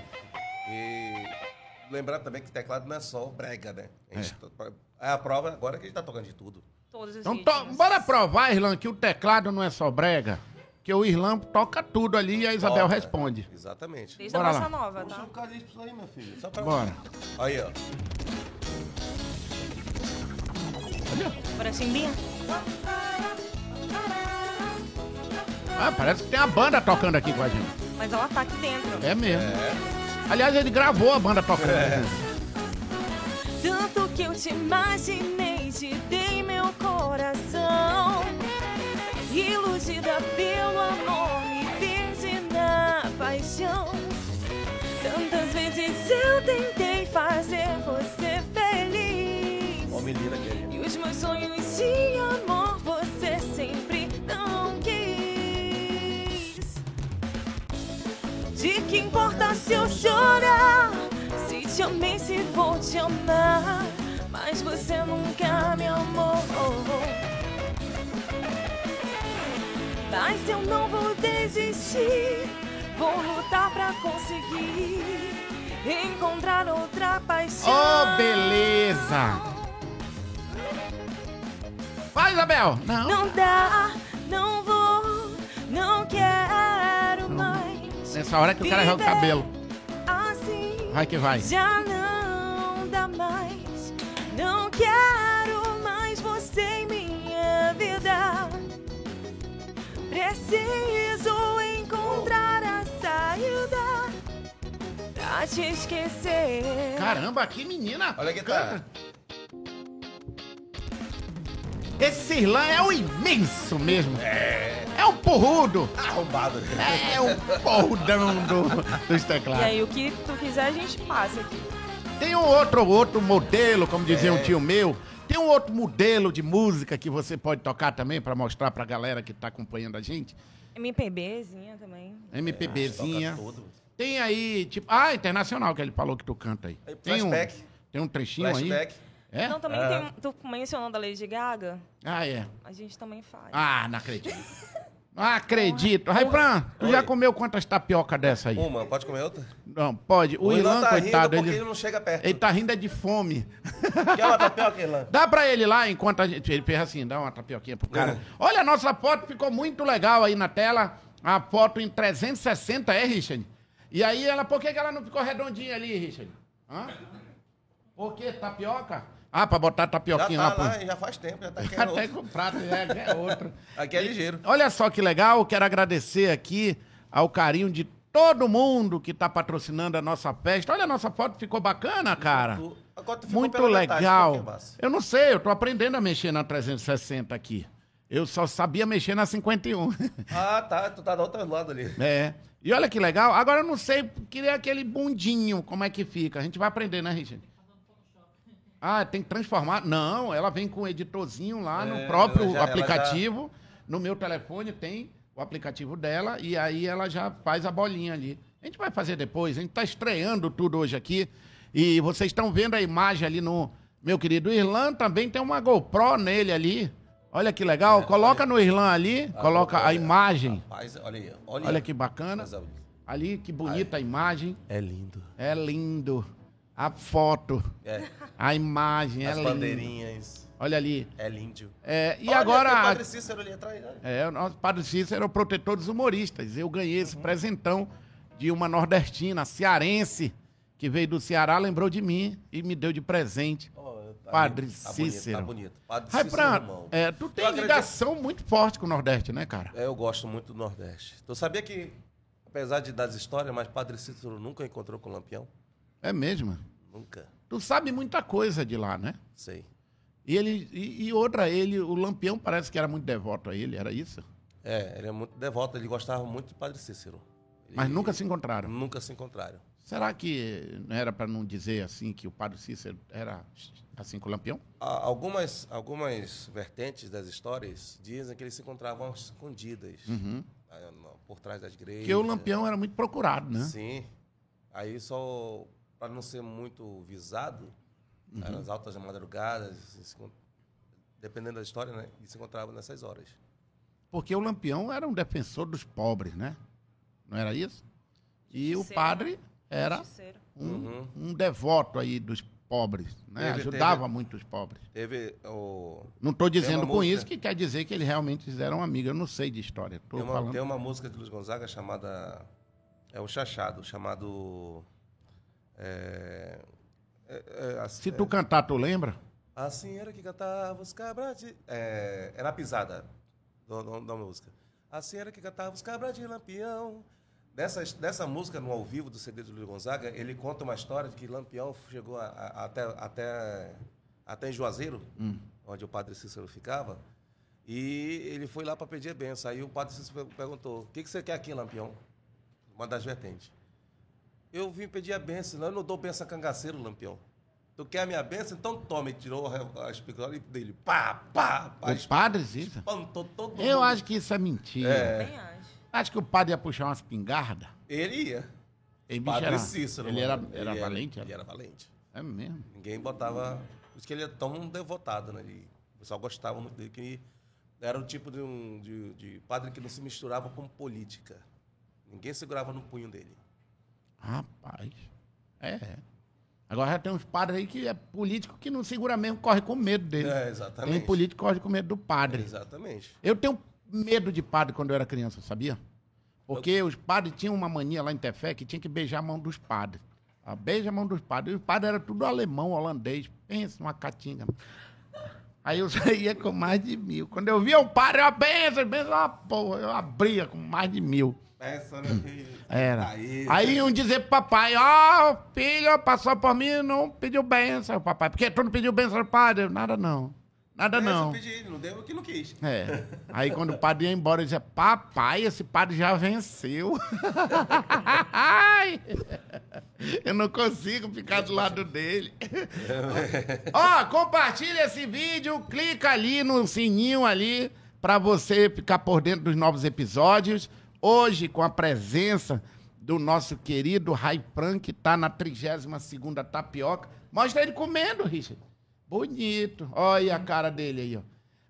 E lembrar também que teclado não é só brega, né? A gente tá- é a prova agora que a gente tá tocando de tudo. Todos os Então, to- bora provar, Irlan, que o teclado não é só brega. Que o Irlan toca tudo ali e a Isabel Toca. responde. Exatamente. Desde Bora a lá. bossa nova, Puxa tá? o calypso aí, meu filho. Só pra... Bora. Aí, ó. Bora chimbinha? Ah, parece que tem a banda tocando aqui com a gente. Mas ela tá aqui dentro. É mesmo. Aliás, ele gravou a banda tocando. É. Tanto que eu te imaginei, te dei meu coração. Iludida pelo amor, me perdi na paixão. Tantas vezes eu tentei fazer você feliz. Ó, menina aqui. E os meus sonhos importa se eu chorar? Se te amei, se vou te amar. Mas você nunca me amou. Mas eu não vou desistir. Vou lutar pra conseguir encontrar outra paixão. Oh, beleza. Vai, Isabel. Não. Não dá, não vou, não quero. Nessa hora que o cara joga o cabelo. Assim vai que vai. Assim, já não dá mais. Não quero mais você em minha vida. Preciso encontrar a saída pra te esquecer. Caramba, que menina! Olha a guitarra. Tá. Cara. Esse Irlan é um imenso mesmo. É. É um porrudo. Arrombado. É um porrudão do, dos E teclados. aí, o que tu quiser, a gente passa aqui. Tem um outro, outro modelo, como dizia É. um tio meu. Tem um outro modelo de música que você pode tocar também pra mostrar pra galera que tá acompanhando a gente. MPBzinha também. MPBzinha. Tudo. Tem aí, tipo. Ah, internacional que ele falou que tu canta aí. Aí, Tem um, flashback. tem um trechinho aí. É? Não, também Ah. tem. Tu mencionando a Lady Gaga, Ah, é. a gente também faz. Ah, não acredito. Não acredito. Raipran, tu já comeu quantas tapioca dessa aí? Uma, pode comer outra? Não, pode. O, Irlan Ilan, tá coitado, rindo porque ele, ele não chega perto. ele tá rindo é de fome. Quer uma tapioca, Irlan? Dá pra ele lá enquanto a gente. Ele fez assim, dá uma tapioquinha pro cara. É. Olha, a nossa foto ficou muito legal aí na tela. A foto em 360, é, Richard? E aí ela, por que, que ela não ficou redondinha ali, Richard? Hã? Por que? Tapioca? Ah, pra botar Já tapioquinha tá lá. pô. lá, já faz tempo, já tá querendo com outro. o prato é, é outro. Aqui é ligeiro. Olha só que legal, quero agradecer aqui ao carinho de todo mundo que tá patrocinando a nossa festa. Olha, a nossa foto ficou bacana, cara. Tu- agora tu ficou Muito legal. Márcio? eu não sei, eu tô aprendendo a mexer na 360 aqui. Eu só sabia mexer na 51. Ah, tá. Tu tá do outro lado ali. é. E olha que legal. Agora eu não sei, queria aquele bundinho, como é que fica. A gente vai aprender, né, Richard? Ah, tem que transformar. Não, ela vem com o editorzinho lá no É, próprio ela já- aplicativo. No meu telefone tem o aplicativo dela e aí ela já faz a bolinha ali. A gente vai fazer depois, a gente está estreando tudo hoje aqui. E vocês estão vendo a imagem ali no meu querido Irlan, também tem uma GoPro nele ali. Olha que legal. Coloca no Irlan ali, coloca a olha, imagem. Rapaz, olha aí. Olha, Olha que bacana. Mas, Ali, que bonita a imagem. É lindo. É lindo. A foto, É. a imagem, As é bandeirinhas. Olha ali. É lindo. É, e Olha, agora. o Padre Cícero ali atrás. olha. É, o nosso Padre Cícero era o protetor dos humoristas. Eu ganhei esse Uhum. presentão de uma nordestina, cearense, que veio do Ceará, lembrou de mim e me deu de presente. Ó, tá Padre lindo, tá Cícero. Bonito, tá bonito. Padre Rai, Cícero pra, Romão. é, tu tem Eu acredito- ligação muito forte com o Nordeste, né, cara? É, eu gosto muito do Nordeste. Tu sabia que, apesar de das histórias, mas Padre Cícero nunca encontrou com o Lampião? É mesmo. Nunca. Tu sabe muita coisa de lá, né? Sei. E ele e, e outra, ele, o Lampião parece que era muito devoto a ele, era isso? É, ele é muito devoto, ele gostava muito de Padre Cícero. Ele- Mas nunca se encontraram. Nunca se encontraram. Será que não era para não dizer assim que o Padre Cícero era assim com o Lampião? Há Algumas, algumas vertentes das histórias dizem que eles se encontravam escondidas, no- por trás das igrejas. Porque o Lampião era muito procurado, né? Sim. Aí só para não ser muito visado, Uhum. nas altas madrugadas, dependendo da história, né? E se encontrava nessas horas. Porque o Lampião era um defensor dos pobres, né? Não era isso? E o Justiceiro, padre era um, Uhum. um devoto aí dos pobres, né? Teve- Ajudava teve- muito os pobres. Teve o Não estou dizendo com música- isso que quer dizer que eles realmente eram amigos. Eu não sei de história. Estou Tem uma, falando. tem uma música de Luiz Gonzaga chamada. É o Chachado, chamado. É, é, é, assim, Se tu cantar, tu lembra? assim era que cantava os cabras de. É, era a pisada do- da música. Assim era que cantava os cabras de lampião. Dessa, dessa música, no ao vivo do CD do Luiz Gonzaga, ele conta uma história de que Lampião chegou a- a- até, até, até em Juazeiro, onde o padre Cícero ficava, e ele foi lá para pedir a benção. Aí o padre Cícero perguntou: O que, que você quer aqui, Lampião? Uma das vertentes. Eu vim pedir a benção, eu não dou benção a cangaceiro, Lampião. Tu quer a minha benção? Então tome. Tirou a, a espigora dele. Pá, pá, pá. O padre Cícero? Espantou todo mundo. Eu acho que isso é mentira. É. Bem acho. Acho que o padre ia puxar umas pingardas. Ele ia. Ele, Padre era, Cícero. ele era, era valente? Ele Era? era valente. É mesmo. Ninguém botava. Por isso que ele é tão devotado, né? Ele, o pessoal gostava muito dele, que era o tipo de, um, de, de padre que não se misturava com política. Ninguém segurava no punho dele. Rapaz. É. Agora já tem uns padres aí que é político que não segura mesmo, corre com medo dele. É, tem exatamente. político que corre com medo do padre. Exatamente. Eu tenho medo de padre quando eu era criança, sabia? Porque os padres tinham uma mania lá em Tefé que tinha que beijar a mão dos padres. Ah, beija a mão dos padres. E os padres eram tudo alemão, holandês. Pensa numa catinga. Aí eu ia com mais de mil. Quando eu via o padre, eu benção, benção, ah, porra, eu abria com mais de mil. Essa, filho. Era. Aí, Aí iam dizer pro papai, ó, filho, passou por mim, não pediu benção. Papai, por que tu não pediu benção, padre? Eu, Nada não. Nada Essa não. eu pedi, não deu o que não quis. É. Aí quando o padre ia embora, eu dizia, papai, esse padre já venceu. Ai, eu não consigo ficar do lado dele. Ó, compartilha esse vídeo, clica ali no sininho ali para você ficar por dentro dos novos episódios. Hoje, com a presença do nosso querido Raifran, que tá na 32ª tapioca. Mostra ele comendo, Richard. Bonito. Olha a cara dele aí, ó.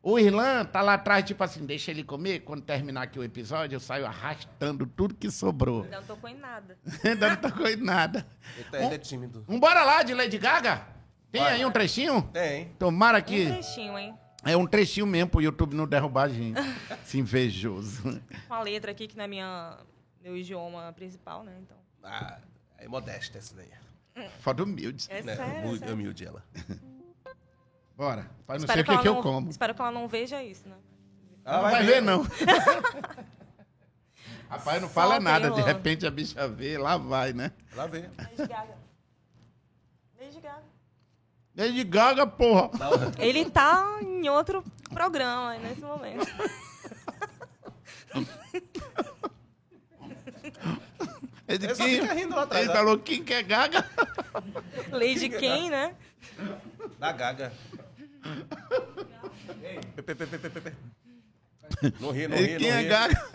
O Irlan tá lá atrás, tipo assim, deixa ele comer. Quando terminar aqui o episódio, eu saio arrastando tudo que sobrou. Ainda não tocou em nada. Ainda não tocou em nada. Ele, tá- ele é tímido. Vambora lá de Lady Gaga? Tem Vai. aí um trechinho? Tem. Tomara Um que. trechinho, hein? É um trechinho mesmo pro YouTube não derrubar a gente. Esse invejoso. Com a letra aqui, que não é minha, meu idioma principal, né? Então. Ah, é modesta essa daí. Foda humilde. É né? sério. é Muito sério. humilde ela. Bora. Pai, não Espero sei o que, ela que eu não- como. Espero que ela não veja isso, né? Ela não vai ver, não. Rapaz, não fala Solta nada. De repente a bicha vê, lá vai, né? Lá vem. Lady Gaga. Lady Gaga. Lady Gaga, porra. Ele tá em outro programa nesse momento. Ele, Ele só quem- rindo lá atrás, ele né? falou, quem quer Gaga? Lady quem, né? Da gaga. Pe, pe, pe, pe, pe, pe, pe. Não ri, não ri, quem não é ri. Gaga?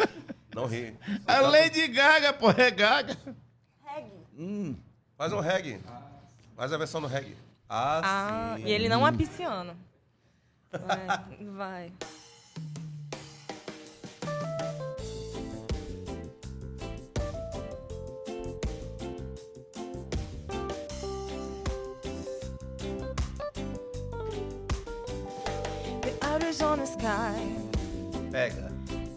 Não ri. A Lady Gaga, porra, é Gaga. Faz um reggae. Faz a versão do reggae. Ah, Ah, sim. e ele não é pisciano. Vai, vai. The on the sky, Pega.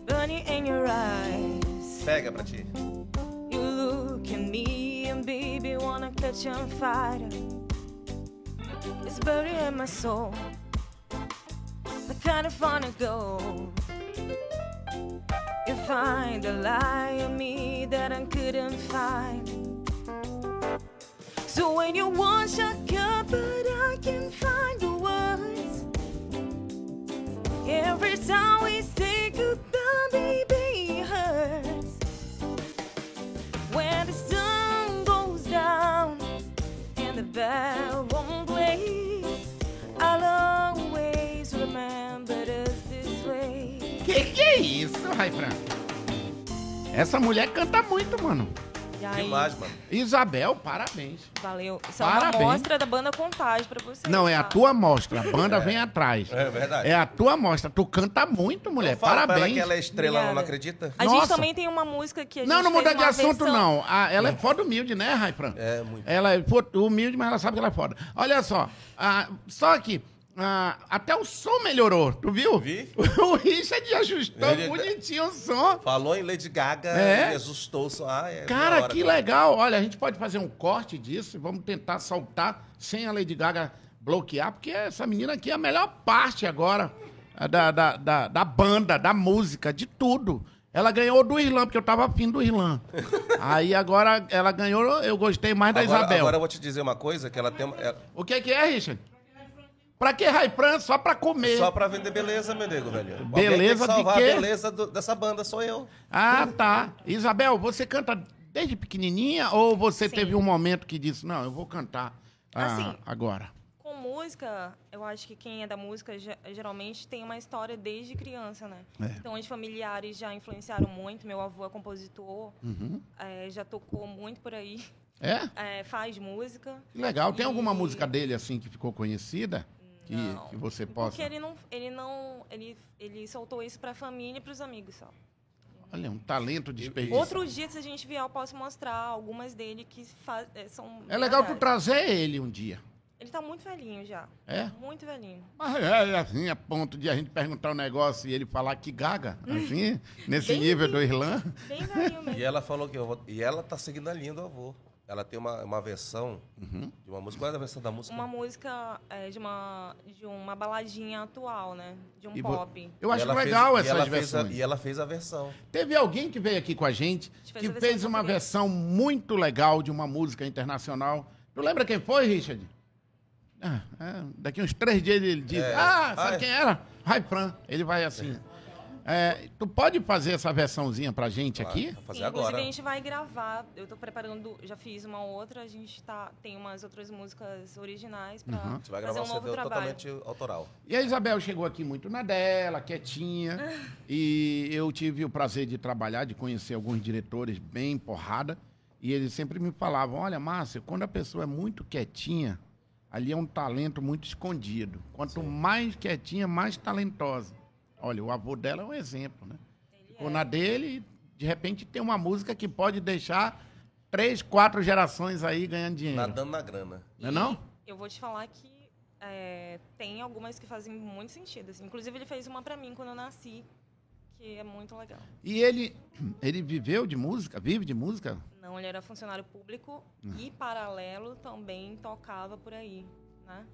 burning in your eyes. Pega pra ti. You look at me and baby wanna catch on fire. It's buried in my soul. The kind of fun to go. You find a lie in me that I couldn't find. So when you wash your cup, but I can find Every time say goodbye, baby, it hurts. When the sun goes down and the bell won't play, I'll always remember us this way. Que que é isso, Raifran? Essa mulher canta muito, mano. Demais, mano. Isabel, parabéns. valeu. Isso é Parabéns. uma mostra da banda Contagem pra você. Não, é a tá? tua mostra. A banda vem atrás. É verdade. É a tua mostra. Tu canta muito, mulher. Fala pra ela Parabéns. que ela é estrela, ela não Obrigada. acredita? A Nossa. gente também tem uma música que a gente Não, não muda de assunto, versão- não. Ah, ela é foda humilde, né, Raifran? É, muito. Ela é humilde, mas ela sabe que ela é foda. Olha só. ah, só que ah, até o som melhorou, tu viu? Vi. O Richard ajustou Ele- bonitinho o som. Falou em Lady Gaga, É? e assustou o som. Ah, é Cara, hora, que legal. Olha, a gente pode fazer um corte disso e vamos tentar soltar sem a Lady Gaga bloquear, porque essa menina aqui é a melhor parte agora ah, da, da, da, da banda, da música, de tudo. Ela ganhou do Irlã, porque eu tava afim do Irlã. Aí agora ela ganhou, eu gostei mais da Agora, Isabel. agora eu vou te dizer uma coisa, que ela tem... é- O que que é, Richard? Pra que Raipran? Só pra comer. Só pra vender beleza, meu nego, velho. Beleza tem que de salvar quê? a beleza do- dessa banda, sou eu. Ah, tá. Isabel, você canta desde pequenininha ou você Sim. teve um momento que disse, não, eu vou cantar ah, Assim, agora? Com música, eu acho que quem é da música ge- geralmente tem uma história desde criança, né? É. Então, os familiares já influenciaram muito. Meu avô é compositor, Uhum. eh, já tocou muito por aí, É? eh, faz música. Que legal. Tem E- alguma música dele, assim, que ficou conhecida? Que, que você possa... Porque ele não, ele não, ele, ele soltou isso para a família e para os amigos só. Olha, um talento desperdiçado. Outro dia, se a gente vier, eu posso mostrar algumas dele que faz, eh, são. É legal tu trazer ele um dia. Ele tá muito velhinho já. É? Muito velhinho. Mas é assim, a ponto de a gente perguntar um negócio e ele falar que gaga, assim, nesse Bem nível do Irlã. Bem velhinho E mesmo. ela falou que eu vou... E ela tá seguindo a linha do avô. Ela tem uma, uma versão de uma música. Qual é a versão da música? Uma música é, de, uma, de uma baladinha atual, né? De um E pop. Eu acho fez- legal e essas fez a- versões. e ela fez a versão. Teve alguém que veio aqui com a gente gente fez que a versão fez uma português. versão muito legal de uma música internacional. Tu lembra quem foi, Richard? Ah, é, daqui uns três dias ele diz: É. Ah, sabe Ah, é. quem era? Raifran. Ele vai assim. É, tu pode fazer essa versãozinha pra gente aqui? Vou fazer Sim, inclusive agora. a gente vai gravar. Eu tô preparando, já fiz uma outra, a gente tá, tem umas outras músicas originais pra Uhum. Você vai fazer gravar um um novo CD trabalho. totalmente autoral. E a Isabel chegou aqui muito na dela, quietinha. e eu tive o prazer de trabalhar, de conhecer alguns diretores bem porrada. E eles sempre me falavam: olha, Márcio, quando a pessoa é muito quietinha, ali é um talento muito escondido. Quanto mais quietinha, mais talentosa. Olha, o avô dela é um exemplo, né? Ficou na dele e, de repente, tem uma música que pode deixar três, quatro gerações aí ganhando dinheiro. Nadando na grana. Não é não? Eu vou te falar que é, tem algumas que fazem muito sentido. assim. Inclusive, ele fez uma pra mim quando eu nasci, que é muito legal. E ele, ele viveu de música? Vive de música? Não, ele era funcionário público Hum. e, paralelo, também tocava por aí, né?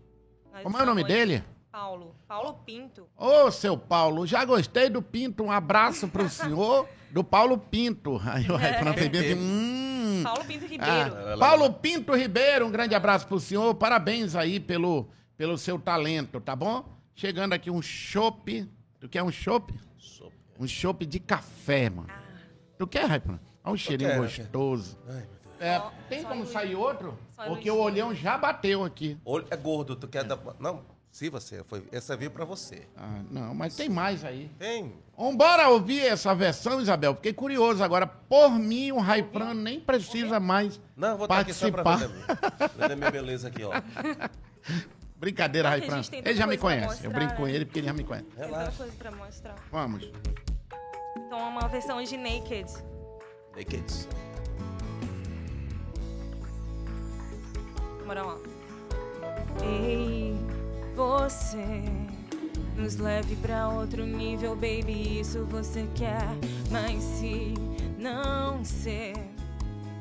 Como é o nome salões. dele? Paulo. Paulo Pinto. Ô, seu Paulo, já gostei do Pinto. Um abraço pro senhor do Paulo Pinto. Aí o bem assim, hum. Paulo Pinto Ah, Ribeiro. Paulo Pinto Ribeiro, um grande abraço pro senhor. Parabéns aí pelo, pelo seu talento, tá bom? Chegando aqui um chopp. Tu quer um chopp? Sou- Um chopp de café, mano. Tu quer, Raifran? Olha um cheirinho quero, gostoso. Ai. É, Só- tem só como Luiz. sair outro? Só Porque o olhão já bateu aqui. Olho é gordo, tu quer dar. Não, se você. Foi, essa veio pra você. Ah, não, mas tem mais aí. Tem. Vambora ouvir essa versão, Isabel. Fiquei curioso agora. Por mim, o Raifran nem precisa mais Não, eu vou estar aqui só pra participar. ver a minha- beleza aqui, ó. Brincadeira, tem tanta Ele já me conhece. Eu mostrar, brinco com né? ele porque ele já me conhece. Tem Relaxa. coisa pra mostrar. Vamos. Então, é uma versão de Naked. Naked. Bora lá. Ei, você nos leve pra outro nível, baby. Isso você quer, mas se não ser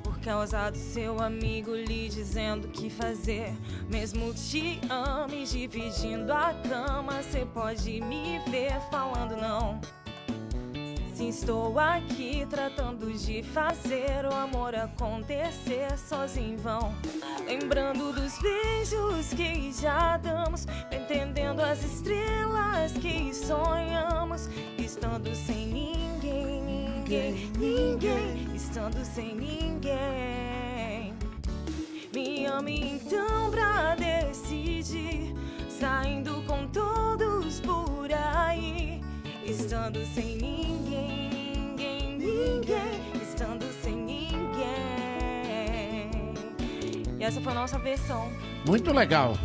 por causa do seu amigo lhe dizendo o que fazer, mesmo te ame dividindo a cama, você pode me ver falando não. Se estou aqui tratando de fazer o amor acontecer sozinho em vão. Lembrando dos beijos que já damos, entendendo as estrelas que sonhamos. Estando sem ninguém, ninguém, ninguém. Estando sem ninguém. Me ame então pra decidir. Saindo com todos por. Estando sem ninguém, ninguém, ninguém. Estando sem ninguém. E essa foi a nossa versão. Muito legal.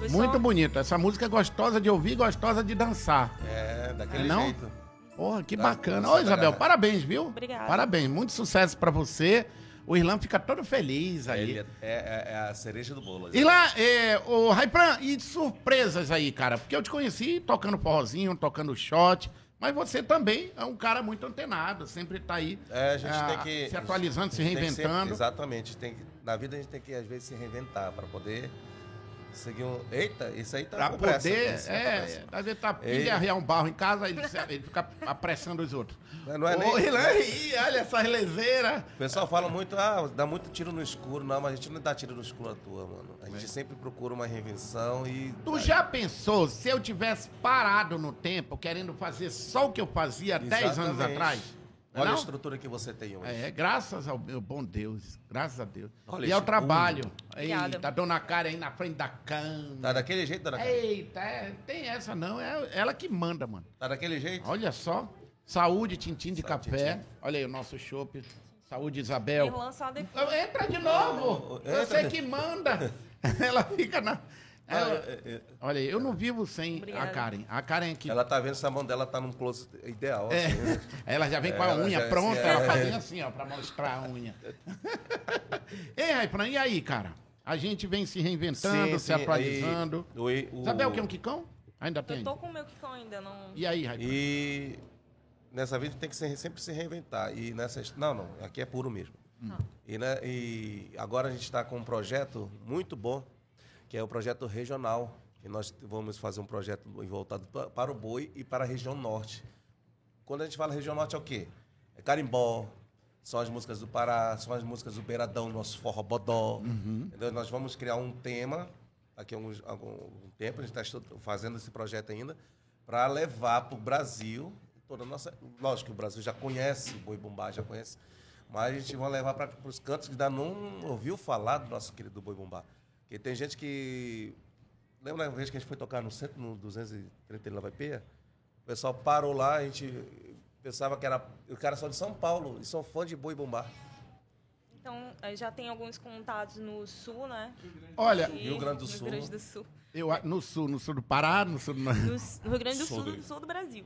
Foi só- Muito bonito. Essa música é gostosa de ouvir, gostosa de dançar. É, daquele É não? jeito. Porra, que Tá, bacana. Ô, Isabel, parabéns, viu? Obrigada. Parabéns. Muito sucesso pra você. O Irlan fica todo feliz aí. Ele é, é- é a cereja do bolo. E lá, é, o Raipran, e surpresas aí, cara? Porque eu te conheci tocando forrozinho, tocando shot, mas você também é um cara muito antenado, sempre tá aí É, a gente ah, tem que. se atualizando, se reinventando. sempre- exatamente. Tem que, na vida a gente tem que, às vezes, se reinventar para poder seguir um. Eita, isso aí tá Pra com poder, isso tá é, pressa. às vezes tá Ei. filho arriar um barro em casa, ele, ele fica apressando os outros. Não é nem- olha essa relezeira. O pessoal fala muito, ah, dá muito tiro no escuro. Não, mas a gente não dá tiro no escuro à toa, mano. A gente sempre procura uma reinvenção e. Tu já pensou se eu tivesse parado no tempo, querendo fazer só o que eu fazia há 10 anos Exatamente. Atrás? Não Olha a estrutura que você tem hoje. É, graças ao meu bom Deus, graças a Deus. Olha e ao trabalho. Obrigada. Eita, a dona Karen aí na frente da cama. Tá daquele jeito, dona Karen? Eita, é, tem essa não, é ela que manda, mano. Tá daquele jeito? Olha só, saúde, tintim de Saúde, café. tintim. Olha aí o nosso chopp. Saúde, Isabel. Depois. Entra de novo, Entra. você que manda. ela fica na... Ela- é, é, Olha aí, eu não vivo sem a Obrigada. Karen. A Karen aqui... Ela tá vendo se a mão dela tá num close ideal. É. assim, né? Ela já vem com a unha já- pronta, é. ela fazia assim, ó, pra mostrar a unha. Ei, Raifran, e aí, cara? A gente vem se reinventando, Sim, se sim, atualizando. aí, o- o- Isabel, quer um quicão? Ainda tem. Eu tô com o meu Kikão ainda, não. E aí, Raifran? E nessa vida tem que se- sempre se reinventar. E nessa. Não, não, aqui é puro mesmo. E, né, e agora a gente está com um projeto muito bom, que é o projeto regional. E nós vamos fazer um projeto voltado pa- para o boi e para a região norte. Quando a gente fala região norte é o quê? É carimbó, são as músicas do Pará, são as músicas do Beiradão, nosso forró bodó. Entendeu? Nós vamos criar um tema, daqui a alguns, algum tempo, a gente está fazendo esse projeto ainda, para levar para o Brasil, toda a nossa. Lógico que o Brasil já conhece, o Boi Bumbá já conhece, mas a gente vai levar para os cantos que ainda não ouviu falar do nosso querido Boi Bumbá. Porque tem gente que. Lembra uma vez que a gente foi tocar no centro, no 230 de Lava Peia? O pessoal parou lá, a gente pensava que era. O cara só de São Paulo, e são fã de Boi Bumbá. Então, eh, já tem alguns contatos no sul, né? Olha, E- Rio Grande do no Sul. Rio Grande do Sul. eu, no sul, no sul do Pará, no sul do... No, no Rio Grande do Sul Sul, do sul do Brasil.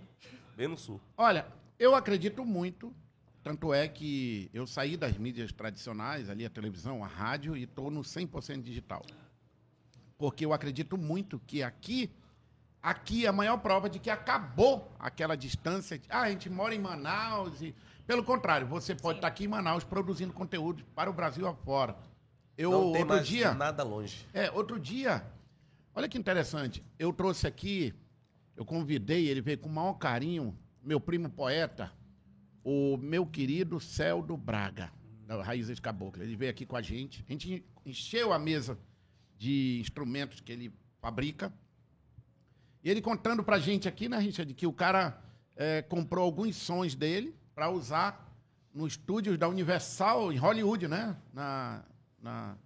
Bem no sul. Olha, eu acredito muito. Tanto é que eu saí das mídias tradicionais, ali a televisão, a rádio, e estou no 100% digital. Porque eu acredito muito que aqui, aqui é a maior prova de que acabou aquela distância. De, ah, a gente mora em Manaus e... Pelo contrário, você pode estar aqui em Manaus produzindo conteúdo para o Brasil afora. Eu, não tem outro mais dia... nada longe. É, outro dia, olha que interessante, eu trouxe aqui, eu convidei, ele veio com o maior carinho, meu primo poeta, o meu querido Celdo Braga, da Raízes Cabocla. Ele veio aqui com a gente, a gente encheu a mesa de instrumentos que ele fabrica, e ele contando pra gente aqui, né, Richard, que o cara é, comprou alguns sons dele para usar no estúdios da Universal em Hollywood, né? Na, na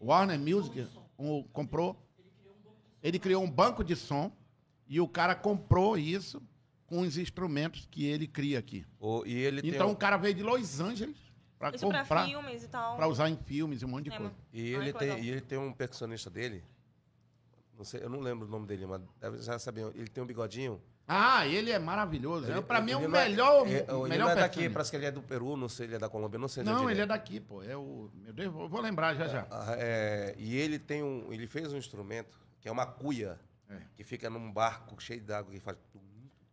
Warner Music um, comprou. Ele criou um banco de som e o cara comprou isso com os instrumentos que ele cria aqui. O- e ele tem Então um- o cara veio de Los Angeles para comprar, filmes e tal. para usar em filmes e um monte de É, coisa. E Ai, ele, tem, legal. e ele tem um percussionista dele. Não sei, eu não lembro o nome dele, mas deve já saber. Ele tem um bigodinho. Ah, ele é maravilhoso. Ele- Para mim é o é- melhor, é, ele melhor não é daqui, parece que ele é do Peru, não sei, ele é da Colômbia, não sei Não, ele é daqui, pô. É o, meu Deus, vou vou lembrar já já. Ah, é, e ele tem um, ele fez um instrumento que é uma cuia É. que fica num barco cheio d'água que faz tum,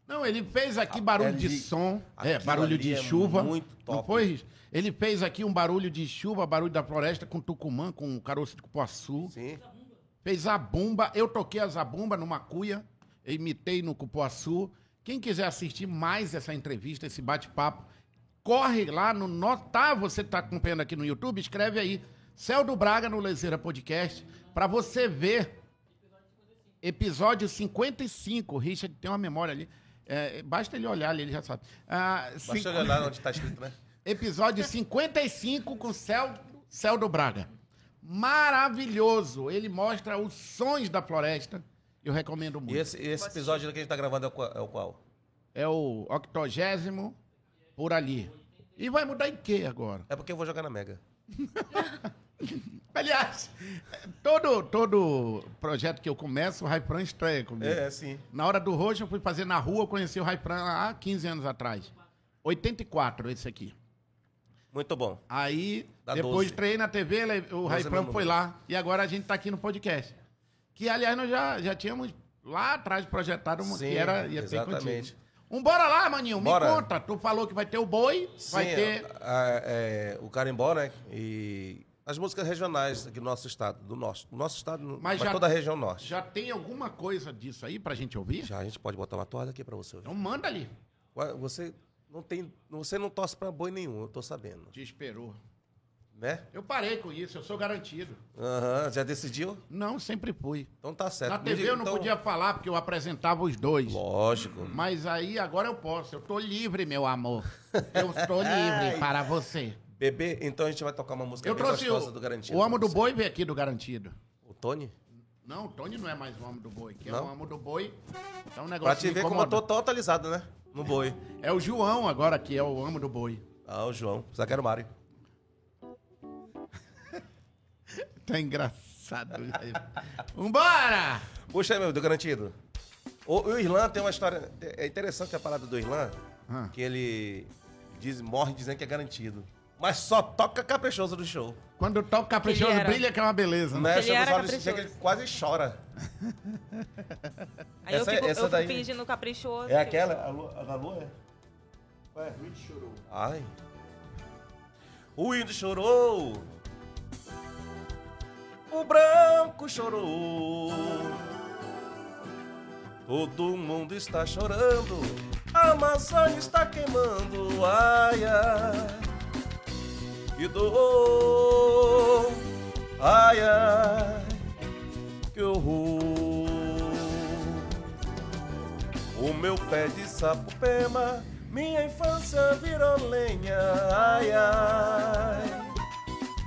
Não, ele fez aqui barulho de som, é, aquilo barulho ali de é chuva. muito Não top. foi? Ele fez aqui um barulho de chuva, barulho da floresta com tucumã, com caroço de cupuaçu. sim. Fez a bumba, eu toquei a zabumba numa cuia, eu imitei no cupuaçu. Quem quiser assistir mais essa entrevista, esse bate-papo, corre lá no. Tá, você tá acompanhando aqui no YouTube, escreve aí. Céu do Braga no Lezeira Podcast, pra você ver. Episódio 55. O Richard tem uma memória ali. É, basta ele olhar ali, ele já sabe. Ah, Basta cinco- olhar lá onde está escrito, né? Episódio 55 com Céu, Céu do Braga. Maravilhoso. Ele mostra os sons da floresta. Eu recomendo muito. E esse, esse episódio que a gente está gravando é o qual? É o qual? É o octogésimo por ali. E vai mudar em quê agora? É porque eu vou jogar na Mega. Aliás, todo, todo projeto que eu começo, o Raifran estreia comigo. É, sim. Na hora do Roxo, eu fui fazer na rua, eu conheci o Raifran há 15 anos atrás. 84, esse aqui. Muito bom. Aí, Dá depois 12. estreiei na TV, o 12 Raifran mesmo foi lá. E agora a gente tá aqui no podcast. Que, aliás, nós já, já tínhamos lá atrás projetado uma, Sim, que era, ia ter exatamente. contigo. Um bora lá, maninho, Bora. me conta. Tu falou que vai ter o boi, vai Sim, ter... a- é, o carimbó, né? E as músicas regionais aqui do nosso estado, do nosso, do nosso estado, Mas mas, já- toda a região norte. Já tem alguma coisa disso aí pra gente ouvir? Já a gente pode botar uma toalha aqui para você. ouvir. Então manda ali. Ué, Você não tem, você não torce para boi nenhum, eu tô sabendo, Te esperou. né? Eu parei com isso, eu sou garantido. Aham, já decidiu? Não, sempre fui. Então tá certo. Na Me TV diga, eu não então- podia falar porque eu apresentava os dois. Lógico. Mas aí agora eu posso. Eu tô livre, meu amor. Eu estou livre para você. Bebê, então a gente vai tocar uma música Eu bem trouxe gostosa o, do Garantido. o amo pra do boi veio aqui do garantido. O Tony? Não, o Tony não é mais o amo do boi. Que é o amo do boi. É um Pra negócio te que ver como eu tô tão atualizado, né? No boi. É o João agora que é o amo do boi. Ah, o João. Só quero o Mário. Tá engraçado. Vambora! Puxa aí, meu, do Garantido. O, o Irlan tem uma história... É interessante a parada do Irlan, Ah. que ele diz, morre dizendo que é garantido. Mas só toca caprichoso do show. Quando toca caprichoso, era- brilha que é uma beleza. Né? Ele Chega os era olhos chega, ele quase chora. Aí Essa- eu fico, essa eu fico daí- fingindo caprichoso. É que- aquela? A lua, a da lua é? Ué. Ai. O índio chorou. O branco chorou. Todo mundo está chorando. A Amazônia está queimando. Ai, ai. Que dor. Ai, ai. Que horror. O meu pé de sapo pema. Minha infância virou lenha. Ai, ai.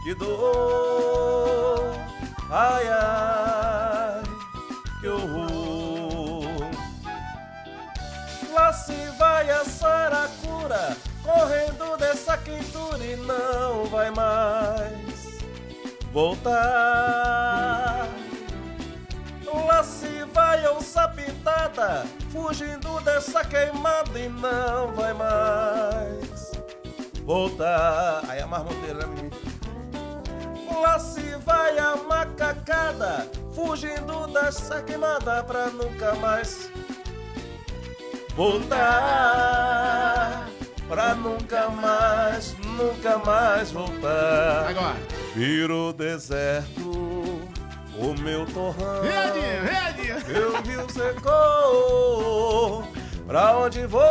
Que dor. Ai, ai. Que horror. Lá se vai a saracura, correndo dessa quentura e não vai mais voltar. Lá se vai onça pintada, fugindo dessa queimada e não vai mais voltar. Aí a marmoteira, né, menino? Lá se vai a macacada, fugindo dessa queimada pra nunca mais voltar. Pra nunca mais, nunca mais voltar. Agora. Virou deserto o meu torrão. Rede, rede. Meu rio secou. Pra onde vou?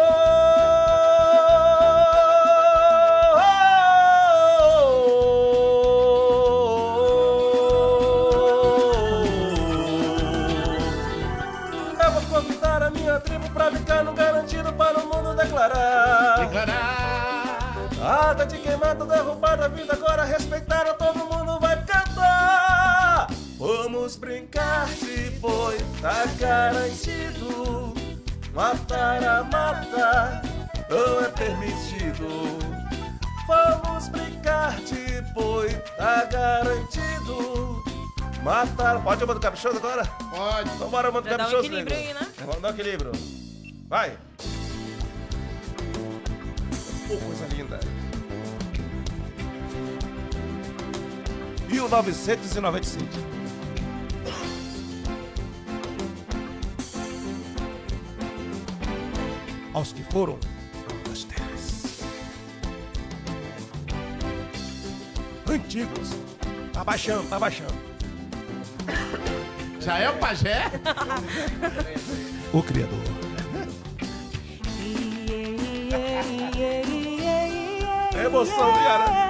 Eu vou convidar a minha tribo pra ficar no garantido para o mundo. Declarar. Ata de queimada, derrubada, a vida agora respeitada, todo mundo vai cantar. Vamos brincar se foi, tá garantido. Matar a mata não é permitido. Vamos brincar de boi, tá garantido. Matar. Pode chamar do caprichoso agora? Pode. Então bora, mano, Já dá um caprichoso. equilíbrio aí, né? Vamos dar um equilíbrio. Vai. Oh, coisa linda. 1997. Aos que foram das terras. Antigos. Tá baixando, tá baixando. Já é o pajé? O Criador. É emoção, viu,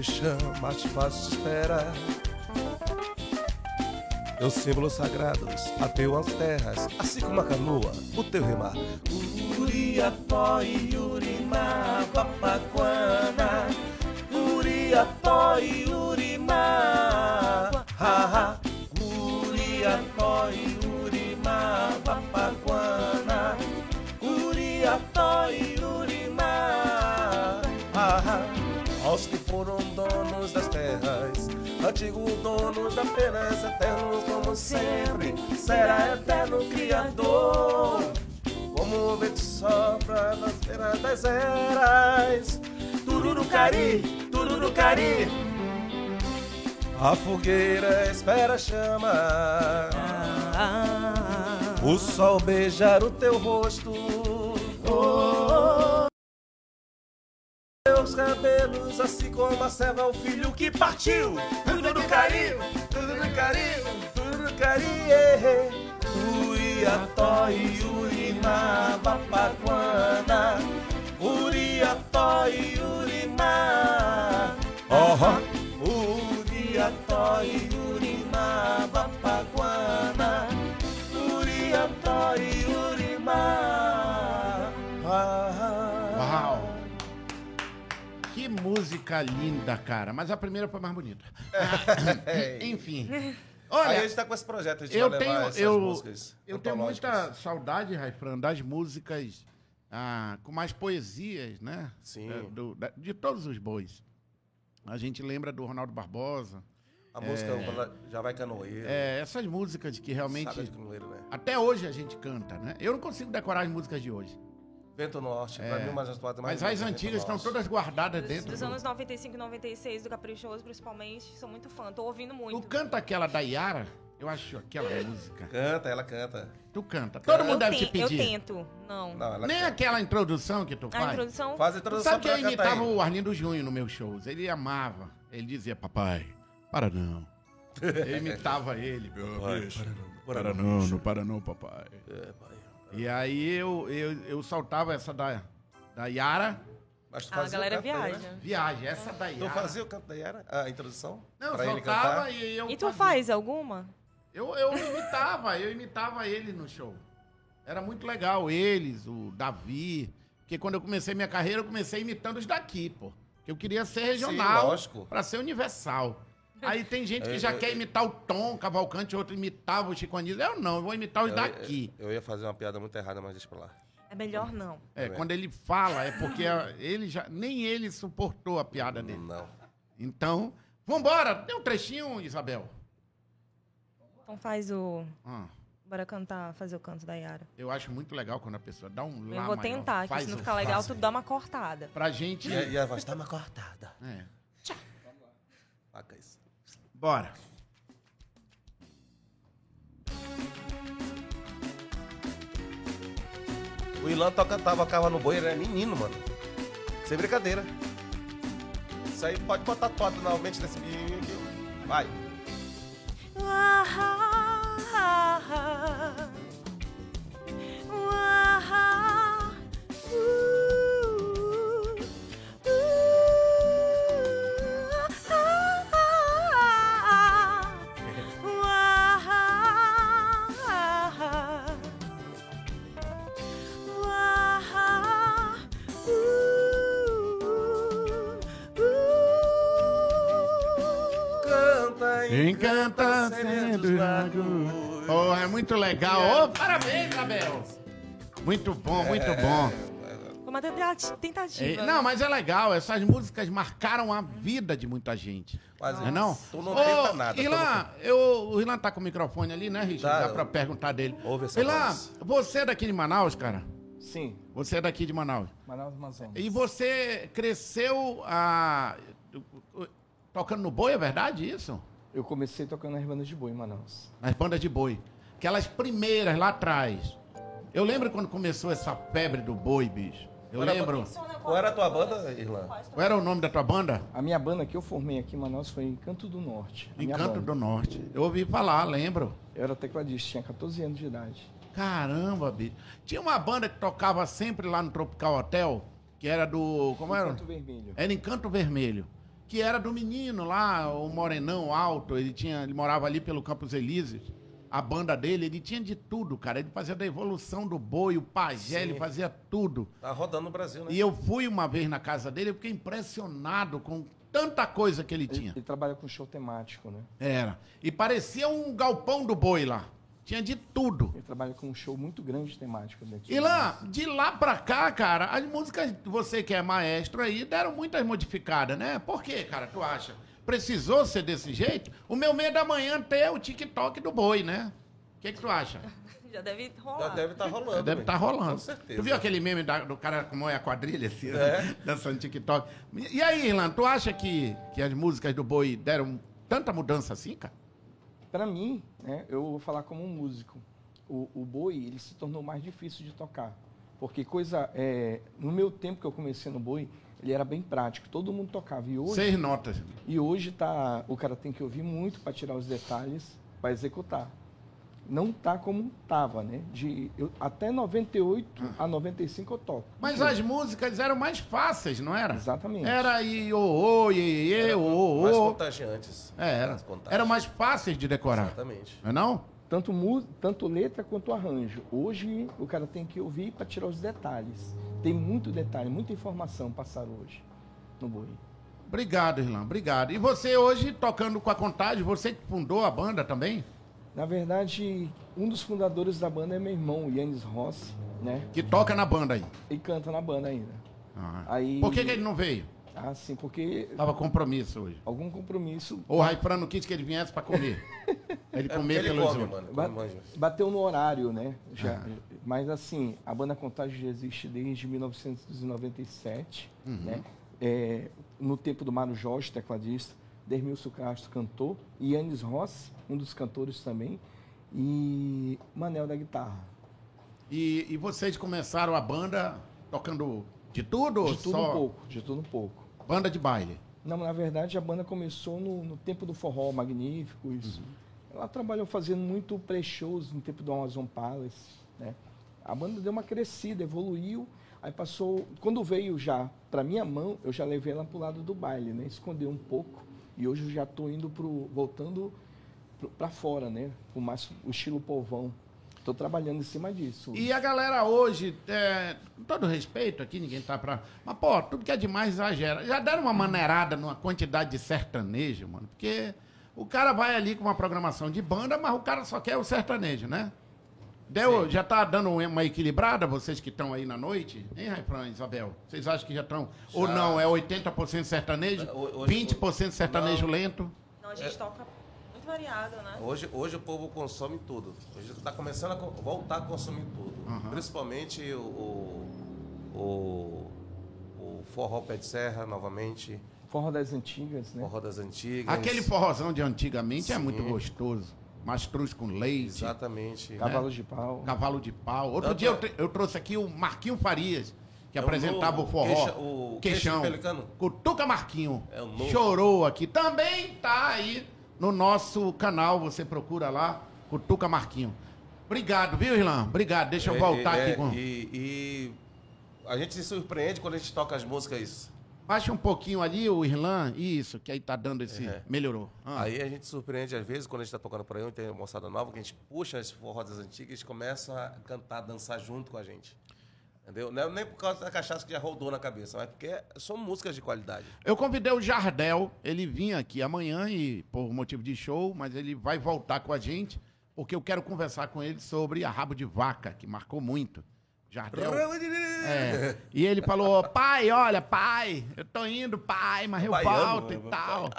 Te chamar, te faço esperar. Meus símbolos sagrados ateu as terras, assim como a canoa, o teu remar. Uriapó e Urimá, Papaguana. Apenas eternos como sempre, será eterno Criador. Como o vento sopra nas beiras das eras, tururucari, tururucari. A fogueira espera a chama, o sol beijar o teu rosto. Oh, teus cabelos, assim como a serva, o filho que partiu. No carinho, tudo no carinho, tudo no carinho. Uriató e Urimá, Papaguana. Uriató e Urimá. Oh, Uriató e música linda, cara. Mas a primeira foi mais bonita. Enfim. Aí Olha, a gente tá com esse projeto, a gente eu vai tenho, levar essas eu, músicas eu tenho muita saudade, Raifran, das músicas ah, com mais poesias, né? Sim. É, do- da- de todos os bois. A gente lembra do Ronaldo Barbosa. A música já vai canoeiro. É, essas músicas que realmente Saga de canoeiro, né? até hoje a gente canta, né? Eu não consigo decorar as músicas de hoje. Bento Norte. Pra mim, uma das mais É. Mas as é antigas estão todas guardadas Dos, dentro. dos do- anos 95 e 96, do Caprichoso, principalmente. Sou muito fã, tô ouvindo Tu muito. canta aquela da Yara? Eu acho aquela música. Canta, ela canta. Tu canta. Todo mundo eu, deve te ten- eu pedir. tento, não. Não, ela Nem canta. aquela introdução que tu A faz. introdução, Faz a Tu introdução sabe que eu imitava aí. o Arlindo Júnior nos meus shows. Ele amava. Ele dizia, papai, para não. Eu imitava ele. Meu bicho. para Para não, não para não, papai. É, pai. E aí eu, eu, eu soltava essa da, da Yara. Mas tu a fazia o galera canto da Yara? viaja. Viagem, essa da Tu Yara. fazia o canto da Yara? A introdução? Não, pra ele cantar? e eu E tu fazia. faz alguma? Eu, eu imitava, eu imitava ele no show. Era muito legal, eles, o Davi. Porque quando eu comecei minha carreira, eu comecei imitando os daqui, pô. Que eu queria ser regional. lógico. Pra ser universal. Aí tem gente que Eu- já eu- quer imitar o Tom Cavalcante, outro imitava o Chico Anísio. Eu não, eu vou imitar os Eu- daqui. Eu, eu ia fazer uma piada muito errada, mas deixa pra lá. É melhor não. É, É. quando ele fala, é porque a- ele já. Nem ele suportou a piada dele. Não. Então, vambora. Tem um trechinho, Isabel. Então faz o. Ah, Bora cantar, fazer o canto da Yara. eu acho muito legal quando a pessoa dá um lá Eu vou maior, tentar, que faz se não ficar legal, tu dá uma cortada. Pra gente. E, a- e a voz tá uma cortada. É. Faca isso. Bora. O Ilan toca, tocava no boi, ele era menino, mano. Sem brincadeira. Isso aí pode botar toda na mente desse menino aqui. Vai. Ah, ah, ah, legal. Oh, parabéns, Isabel. Muito bom, muito bom. Foi uma tenta- tentativa. É, não, mas é legal. Essas músicas marcaram a vida de muita gente. Mas Não é não? Tu não tenta nada. Ilan, eu, o Ilan tá com o microfone ali, né, Richard? Tá. Dá pra perguntar dele. Ouve essa Ilan, voz. você é daqui de Manaus, cara? Sim, Você é daqui de Manaus. Manaus Amazonas. E você cresceu ah, tocando no boi, é verdade isso? Eu comecei tocando nas bandas de boi em Manaus. Nas bandas de boi. Aquelas primeiras lá atrás. Eu lembro quando começou essa febre do boi, bicho. Eu lembro. Qual era a tua banda, Irlan? Qual era o nome da tua banda? A minha banda que eu formei aqui em Manaus foi Encanto do Norte. Encanto do Norte. Eu ouvi falar, lembro. Eu era tecladista, tinha 14 anos de idade. Caramba, bicho. Tinha uma banda que tocava sempre lá no Tropical Hotel, que era do. Como era? Encanto Vermelho. Era Encanto Vermelho. Que era do menino lá, o morenão alto. Ele tinha, ele morava ali pelo Campos Elíseos. A banda dele, ele tinha de tudo, cara. Ele fazia da evolução do boi, o pajé, Sim. ele fazia tudo. Tá rodando no Brasil, né? E eu fui uma vez na casa dele, eu fiquei impressionado com tanta coisa que ele Ele, tinha. ele trabalha com show temático, né? Era. E parecia um galpão do boi lá. Tinha de tudo. Ele trabalha com um show muito grande temático daqui. E lá, de lá pra cá, cara, as músicas, você que é maestro aí, deram muitas modificadas, né? Por quê, cara, tu acha? Precisou ser desse jeito? O meu medo da manhã ter o TikTok do boi, né? O que, que tu acha? Já deve Já rolar. deve estar rolando. Deve né? estar rolando. Com certeza. Tu viu aquele meme da- do cara como é a quadrilha, assim, É. dançando TikTok? E aí, Irlan, tu acha que, que as músicas do boi deram tanta mudança assim, cara? Para mim, né, eu vou falar como um músico. O, o boi, ele se tornou mais difícil de tocar. Porque coisa... é, no meu tempo que eu comecei no boi, ele era bem prático. Todo mundo tocava. E hoje... Seis notas. E hoje tá, o cara tem que ouvir muito para tirar os detalhes, para executar. Não tá como tava, né? De eu, até 98 a 95 eu toco. Mas as músicas eram mais fáceis, não era? Exatamente. Era iô, iê, iê, ô, Mais ô. contagiantes. É, era. Mais contagiantes. Era mais fáceis de decorar. Exatamente. Não é não? Tanto, tanto letra quanto arranjo. Hoje o cara tem que ouvir para tirar os detalhes. Tem muito detalhe, muita informação passar hoje no boi. Obrigado, Irlan. Obrigado. E você hoje, tocando com a Contagem, você que fundou a banda também? Na verdade, um dos fundadores da banda é meu irmão, Yannis Rossi, né? Que toca na banda aí. E canta na banda ainda. Ah. Aí- Por que, que ele não veio? Ah, sim, porque Tava compromisso hoje. algum compromisso Ou o Raifran não quis que ele viesse pra comer. Ele É ele pelos come, mano. Ba- Come bateu no horário, né? Já, mas assim, a banda Contágio já existe desde 1997, né? É, no tempo do Mário Jorge, tecladista, Dermilson Castro, cantor, e Yannis Rossi, um dos cantores também, e Manel da guitarra. E, e vocês começaram a banda tocando de tudo? ou De tudo só um pouco, de tudo um pouco. Banda de baile. Não, na verdade a banda começou no, no tempo do forró Magníficos. Ela trabalhou fazendo muito pré-shows no tempo do Amazon Palace, né? A banda deu uma crescida, evoluiu, aí passou, quando veio já para minha mão, eu já levei ela pro lado do baile, né? Escondeu um pouco e hoje eu já tô indo pro voltando para fora, né? Com mais o estilo povão. Tô trabalhando em cima disso. E a galera hoje, é, com todo respeito aqui, ninguém tá pra. Mas, pô, tudo que é demais exagera. Já deram uma maneirada numa quantidade de sertanejo, mano. Porque o cara vai ali com uma programação de banda, mas o cara só quer o sertanejo, né? Deu, já tá dando uma equilibrada, vocês que estão aí na noite? Hein, Raifran, Isabel? Vocês acham que já estão? Ou não, é 80% sertanejo, Ho- hoje- 20% sertanejo Não. lento? Não, a gente toca muito variado, né? Hoje, hoje o povo consome tudo. Hoje está começando a voltar a consumir tudo. Principalmente o, o, o, o forró pé de serra, novamente. Forró das antigas, né? Forró das antigas. Aquele forrozão de antigamente é Sim. muito gostoso. Mastruz com leite. Exatamente. Cavalos de pau. Cavalo de pau. Outro Tanto dia eu, é- eu trouxe aqui o Marquinho Farias, que É o apresentava novo o forró. queixa- o queixo de pelicano. Cutuca Marquinho. É o novo. Chorou aqui. Também tá aí no nosso canal, você procura lá, Cutuca Marquinho. Obrigado, viu, Irlan? Obrigado. Deixa eu É, voltar é, aqui com... E, e a gente se surpreende quando a gente toca as músicas. Baixa um pouquinho ali o Irlan. Isso, que aí tá dando esse... É. Melhorou. Ah. Aí a gente se surpreende às vezes quando a gente está tocando por aí, tem uma moçada nova, que a gente puxa esse forró das antigas e eles começam a cantar, dançar junto com a gente. Entendeu? Não é nem por causa da cachaça que já rodou na cabeça, mas porque são músicas de qualidade. Eu convidei o Jardel, ele vinha aqui amanhã e por motivo de show, mas ele vai voltar com a gente, porque eu quero conversar com ele sobre a Rabo de Vaca, que marcou muito. Jardel. É. E ele falou: pai, olha, pai, eu tô indo, pai, mas eu Baiano, volto e né? tal.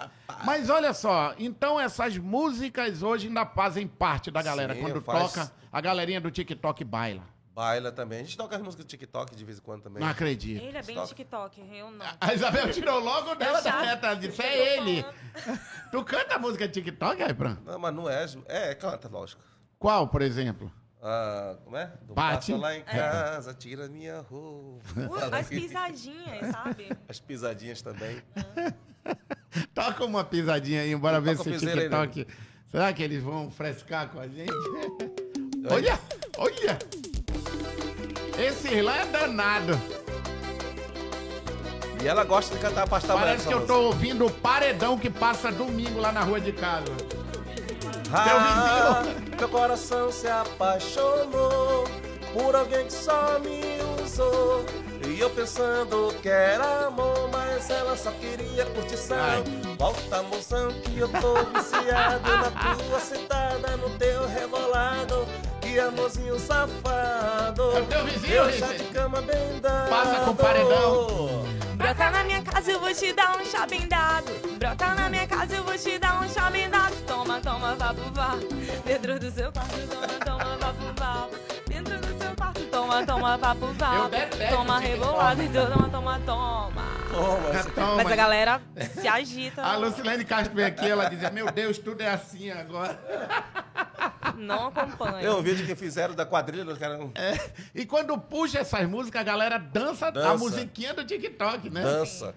Mas olha só, então essas músicas hoje ainda fazem parte da galera. Sim, Quando faz. toca, a galerinha do TikTok baila. Baila também. A gente toca as músicas do TikTok de vez em quando também. Não acredito. Ele é bem Toca. TikTok, eu não. A Isabel tirou logo dela da já- meta, disse: eu é tô ele. falando. Tu canta a música de TikTok, aí, Fran? Não, mas não é. É, canta, lógico. Qual, por exemplo? Ah, como é? Do Bate. Passa lá em casa, tira minha roupa. Uh, as pisadinhas, sabe? As pisadinhas também. Toca uma pisadinha aí, bora ver Toca se o o piseiro aí, né? TikTok. Será que eles vão frescar com a gente? olha, olha! Esse Irlã é danado. E ela gosta de cantar pasta branca. Parece que eu tô ouvindo o paredão que passa domingo lá na rua de casa. Ah, meu coração se apaixonou por alguém que só me usou. E eu pensando que era amor, mas ela só queria curtição. Ai. Volta, moção, que eu tô viciado na tua sentada, no teu rebolado. Que amorzinho safado. É o teu vizinho, Eu já de cama bem dado. Passa com paredão. Brota na minha casa, eu vou te dar um chá bem dado. Brota na minha casa, eu vou te dar um chá bem dado. Toma, toma, vá pro vá. Dentro do seu quarto, toma, toma, vá pro vá. Dentro do seu quarto, toma, toma, vá pro vá. Toma esse rebolado, então toma, toma, toma. Toma, Toma. Mas a galera se agita. A Lucilene Castro veio aqui, ela dizia, meu Deus, tudo é assim agora. Não acompanha. Tem um vídeo que fizeram da quadrilha, os caras. É, E quando puxa essas músicas, a galera dança, a Dança. musiquinha do TikTok, né? Dança.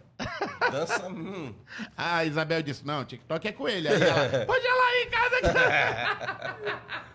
Dança. Hum. A Isabel disse, não, TikTok é com ele. Aí ela, pode ir lá aí em casa.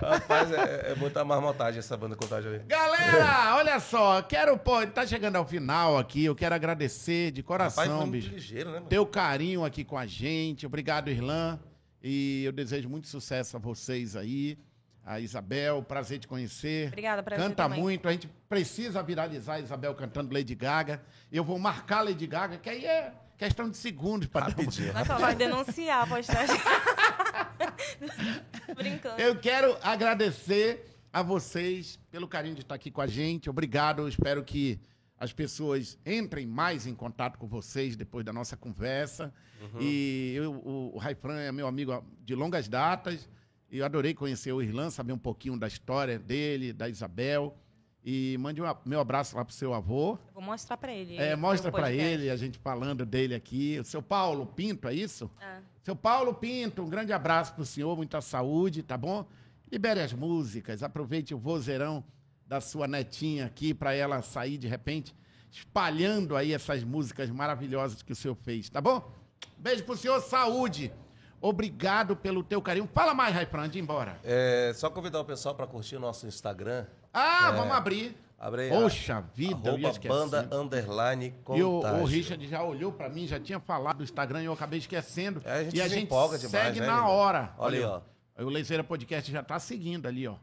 Rapaz, é, é muita marmotagem essa banda contagem aí. Galera, olha só, quero, pô, tá chegando ao final aqui, eu quero agradecer de Rapaz, coração, muito bicho. ligeiro, né, mano? Teu carinho aqui com a gente. Obrigado, Irlan. E eu desejo muito sucesso a vocês aí. A Isabel, prazer te conhecer. Obrigada, prazer Canta também. muito, a gente precisa viralizar a Isabel cantando Lady Gaga. Eu vou marcar Lady Gaga, que aí é questão de segundos para Rapidinho. Mas vai denunciar a postagem. Brincando. Eu quero agradecer a vocês pelo carinho de estar aqui com a gente. Obrigado. Espero que as pessoas entrem mais em contato com vocês depois da nossa conversa. E eu, o, o Raifran é meu amigo de longas datas. E eu adorei conhecer o Irlan, saber um pouquinho da história dele, da Isabel. E mande um, meu abraço lá pro seu avô. Eu Vou mostrar pra ele. É, mostra podcast. ele, a gente falando dele aqui. O seu Paulo Pinto, é isso? É. Seu Paulo Pinto, um grande abraço pro senhor, muita saúde, tá bom? Libere as músicas, aproveite o vozeirão da sua netinha aqui para ela sair de repente espalhando aí essas músicas maravilhosas que o senhor fez, tá bom? Beijo pro senhor, saúde. Obrigado pelo teu carinho. Fala mais, Raifran, de ir embora. É, só convidar o pessoal para curtir o nosso Instagram. Ah, vamos abrir. Abre aí, Poxa vida, eu arroba esquecendo. banda underline E o, contágio. o Richard já olhou pra mim, já tinha falado do Instagram e eu acabei esquecendo. É, a gente e a se gente empolga demais, segue né, na hora. Olha aí, ó. O Leiseira Podcast já tá seguindo ali, ó.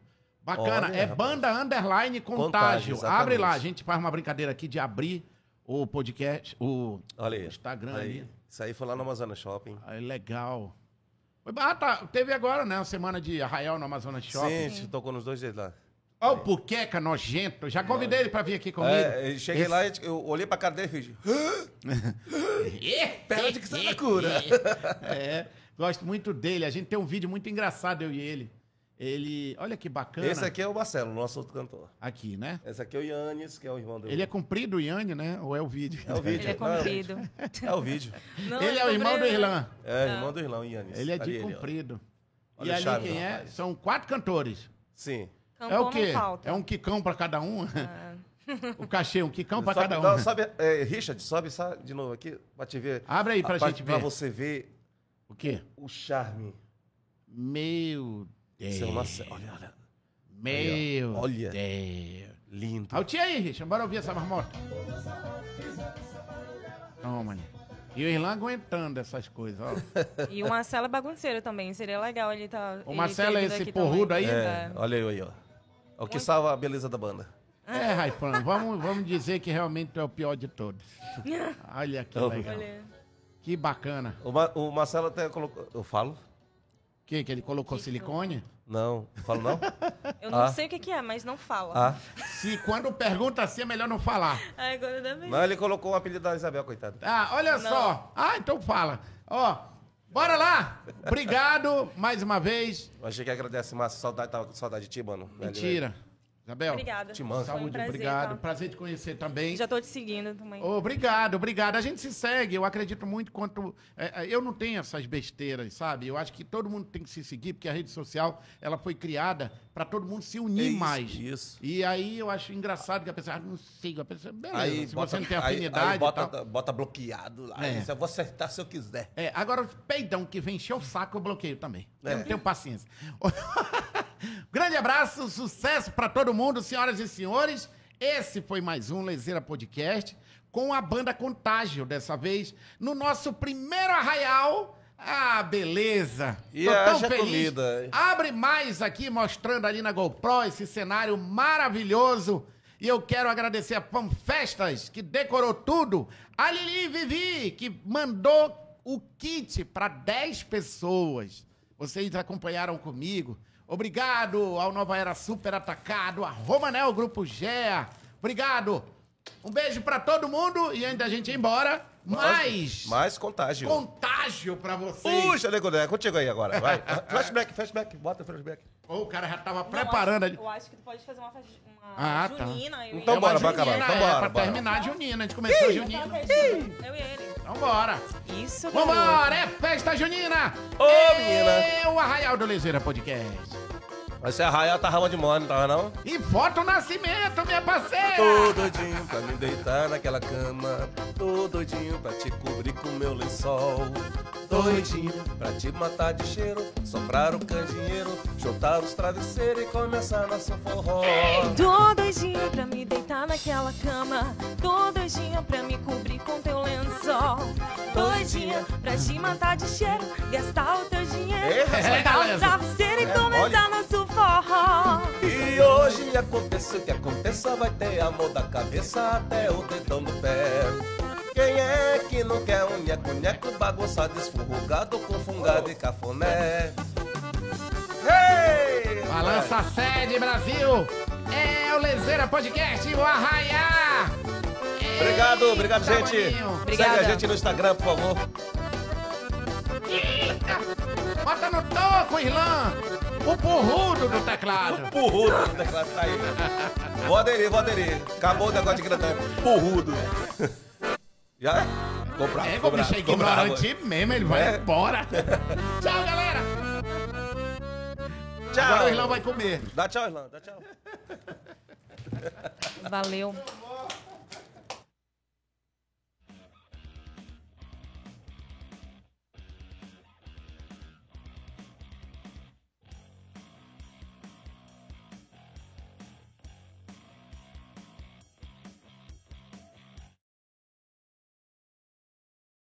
Bacana. Olha, é rapaz. banda underline contágio. Contágio. Abre lá, a gente faz uma brincadeira aqui de abrir o podcast, o Olha aí. Instagram aí. ali. Isso aí foi lá no Amazonas Shopping. Aí, legal. Foi- Ah, tá. Teve agora, né? Uma semana de Arraial no Amazonas Sim, Shopping. a gente tocou nos dois dias lá. Olha o Puqueca nojento. Já convidei ele pra vir aqui comigo. É, eu cheguei Esse- lá, eu olhei pra cara dele e fiz. Perde que você é cura. É, gosto muito dele. A gente tem um vídeo muito engraçado, eu e ele. Ele. Olha que bacana. Esse aqui é o Marcelo, nosso outro cantor. Aqui, né? Esse aqui é o Yannis, que é o irmão dele. Ele é comprido, o Yane, né? Ou é o vídeo? É o vídeo. Ele é é o comprido. É o vídeo. Não, Ele é o irmão do. Irlan. É, irmão do irmão, Yannis. Ele é de Ali ó. comprido. Olha e o ali charme quem é? rapaz. São quatro cantores. Sim. Cantor é o quê? É um quicão pra cada um? o cachê, um quicão pra Sobe- cada um. não, sobe, é, Richard, sobe só de novo aqui pra te ver. Abre aí pra Ah, gente Pra ver. você ver O quê? o charme. Meu Deus. Seu Marcelo. Olha, olha. Meu Olha. Deus. Lindo. O tia aí, Richard. Bora ouvir essa marmota. Toma, né? E o Irlan aguentando essas coisas, ó. E o Marcelo é bagunceiro também. Seria legal ele tá. O ele Marcelo é esse porrudo também. aí? É, olha aí, aí, ó. É o que salva a beleza da banda. É, Raifan, vamos, vamos dizer que realmente tu é o pior de todos. Olha que Então, legal. Olha. Que bacana. O, Ma- o Marcelo até colocou. Eu falo? O que? Que ele colocou silicone? Não. Falo não? Eu não Ah. sei o que, que é, mas não fala. ah. Se quando pergunta assim é melhor não falar. Ai, agora dá. Não, ele colocou o apelido da Isabel, coitado. Ah, olha Não. só. Ah, então fala. Ó, bora lá. Obrigado mais uma vez. Eu achei que agradece, Márcio. Saudade, tava com saudade de ti, mano. Mentira. Isabel. Obrigada. Te mando. Um Saúde, prazer, obrigado. tá? Prazer te conhecer também. Já tô te seguindo também. Obrigado, obrigado. A gente se segue. Eu acredito muito quanto. é, é, eu não tenho essas besteiras, sabe? Eu acho que todo mundo tem que se seguir, porque a rede social ela foi criada para todo mundo se unir Isso, mais. isso. E aí eu acho engraçado que a pessoa ah, não siga. A pessoa, beleza, Aí se bota, você não tem aí- afinidade. Aí, e bota, tal. bota bloqueado lá. É. Isso eu vou acertar se eu quiser. É, agora os peidão que vem encher o saco, eu bloqueio também. É. Eu não tenho paciência. Grande abraço, sucesso pra todo mundo, senhoras e senhores. Esse foi mais um Lezeira Podcast com a banda Contágio, dessa vez no nosso primeiro arraial. Ah, beleza. E Tô tão feliz. comida. Abre mais aqui, mostrando ali na GoPro esse cenário maravilhoso. E eu quero agradecer a Fanfestas, que decorou tudo. A Lili Vivi, que mandou o kit para 10 pessoas. Vocês acompanharam comigo. Obrigado ao Nova Era Super Atacado, a Romanel Grupo GEA. Obrigado. Um beijo para todo mundo e antes da gente ir embora, mais Mais contágio. contágio para vocês. Puxa, é contigo aí agora. Vai. flashback, flashback. Bota flashback. Ô, o cara já tava Não, preparando acho- ali. Eu acho que tu pode fazer uma, uma Ah, tá. junina. e Então. É bora, acabar. Então é, bora, pra bora. terminar a junina. A gente começou a junina. Eu e ele. Então bora. Isso, Vambora, é festa junina. Ô, menina. É o Arraial do Lezeira Podcast. Ser a raia, tá rama de mano, tava não? E foto nascimento, minha parceira. Tô doidinho pra me deitar naquela cama. Tô doidinho pra te cobrir com meu lençol. Doidinho pra te matar de cheiro. Soprar o candeeiro, juntar os travesseiros e começar nosso forró. Tô doidinha pra me deitar naquela cama. Tô doidinha pra me cobrir com teu lençol. Doidinha pra te matar de cheiro. Gastar o teu dinheiro. É, galera. travesseiros e É, começar nosso forró. E hoje aconteça o que aconteça, vai ter amor da cabeça até o dedão do pé. Quem é que não quer um nheco-nheco bagunçado, esfurrugado com fungado e cafuné? Hey! Balança a sede, Brasil. É o Lezeira Podcast, o Arraiá. Obrigado, obrigado, Eita, gente. Obrigada. Segue a gente no Instagram, por favor. Eita. Bota no toco, Irlã. O porrudo do teclado. Porrudo no teclado tá aí. Vou aderir, vou aderir. Acabou o negócio de grandão. Porrudo. Já? Comprar. É, como bicho é ignorante mesmo, ele vai É. embora. Tchau, galera. Tchau. Agora o Irlão vai comer. Dá tchau, Irlão. Dá tchau. Valeu.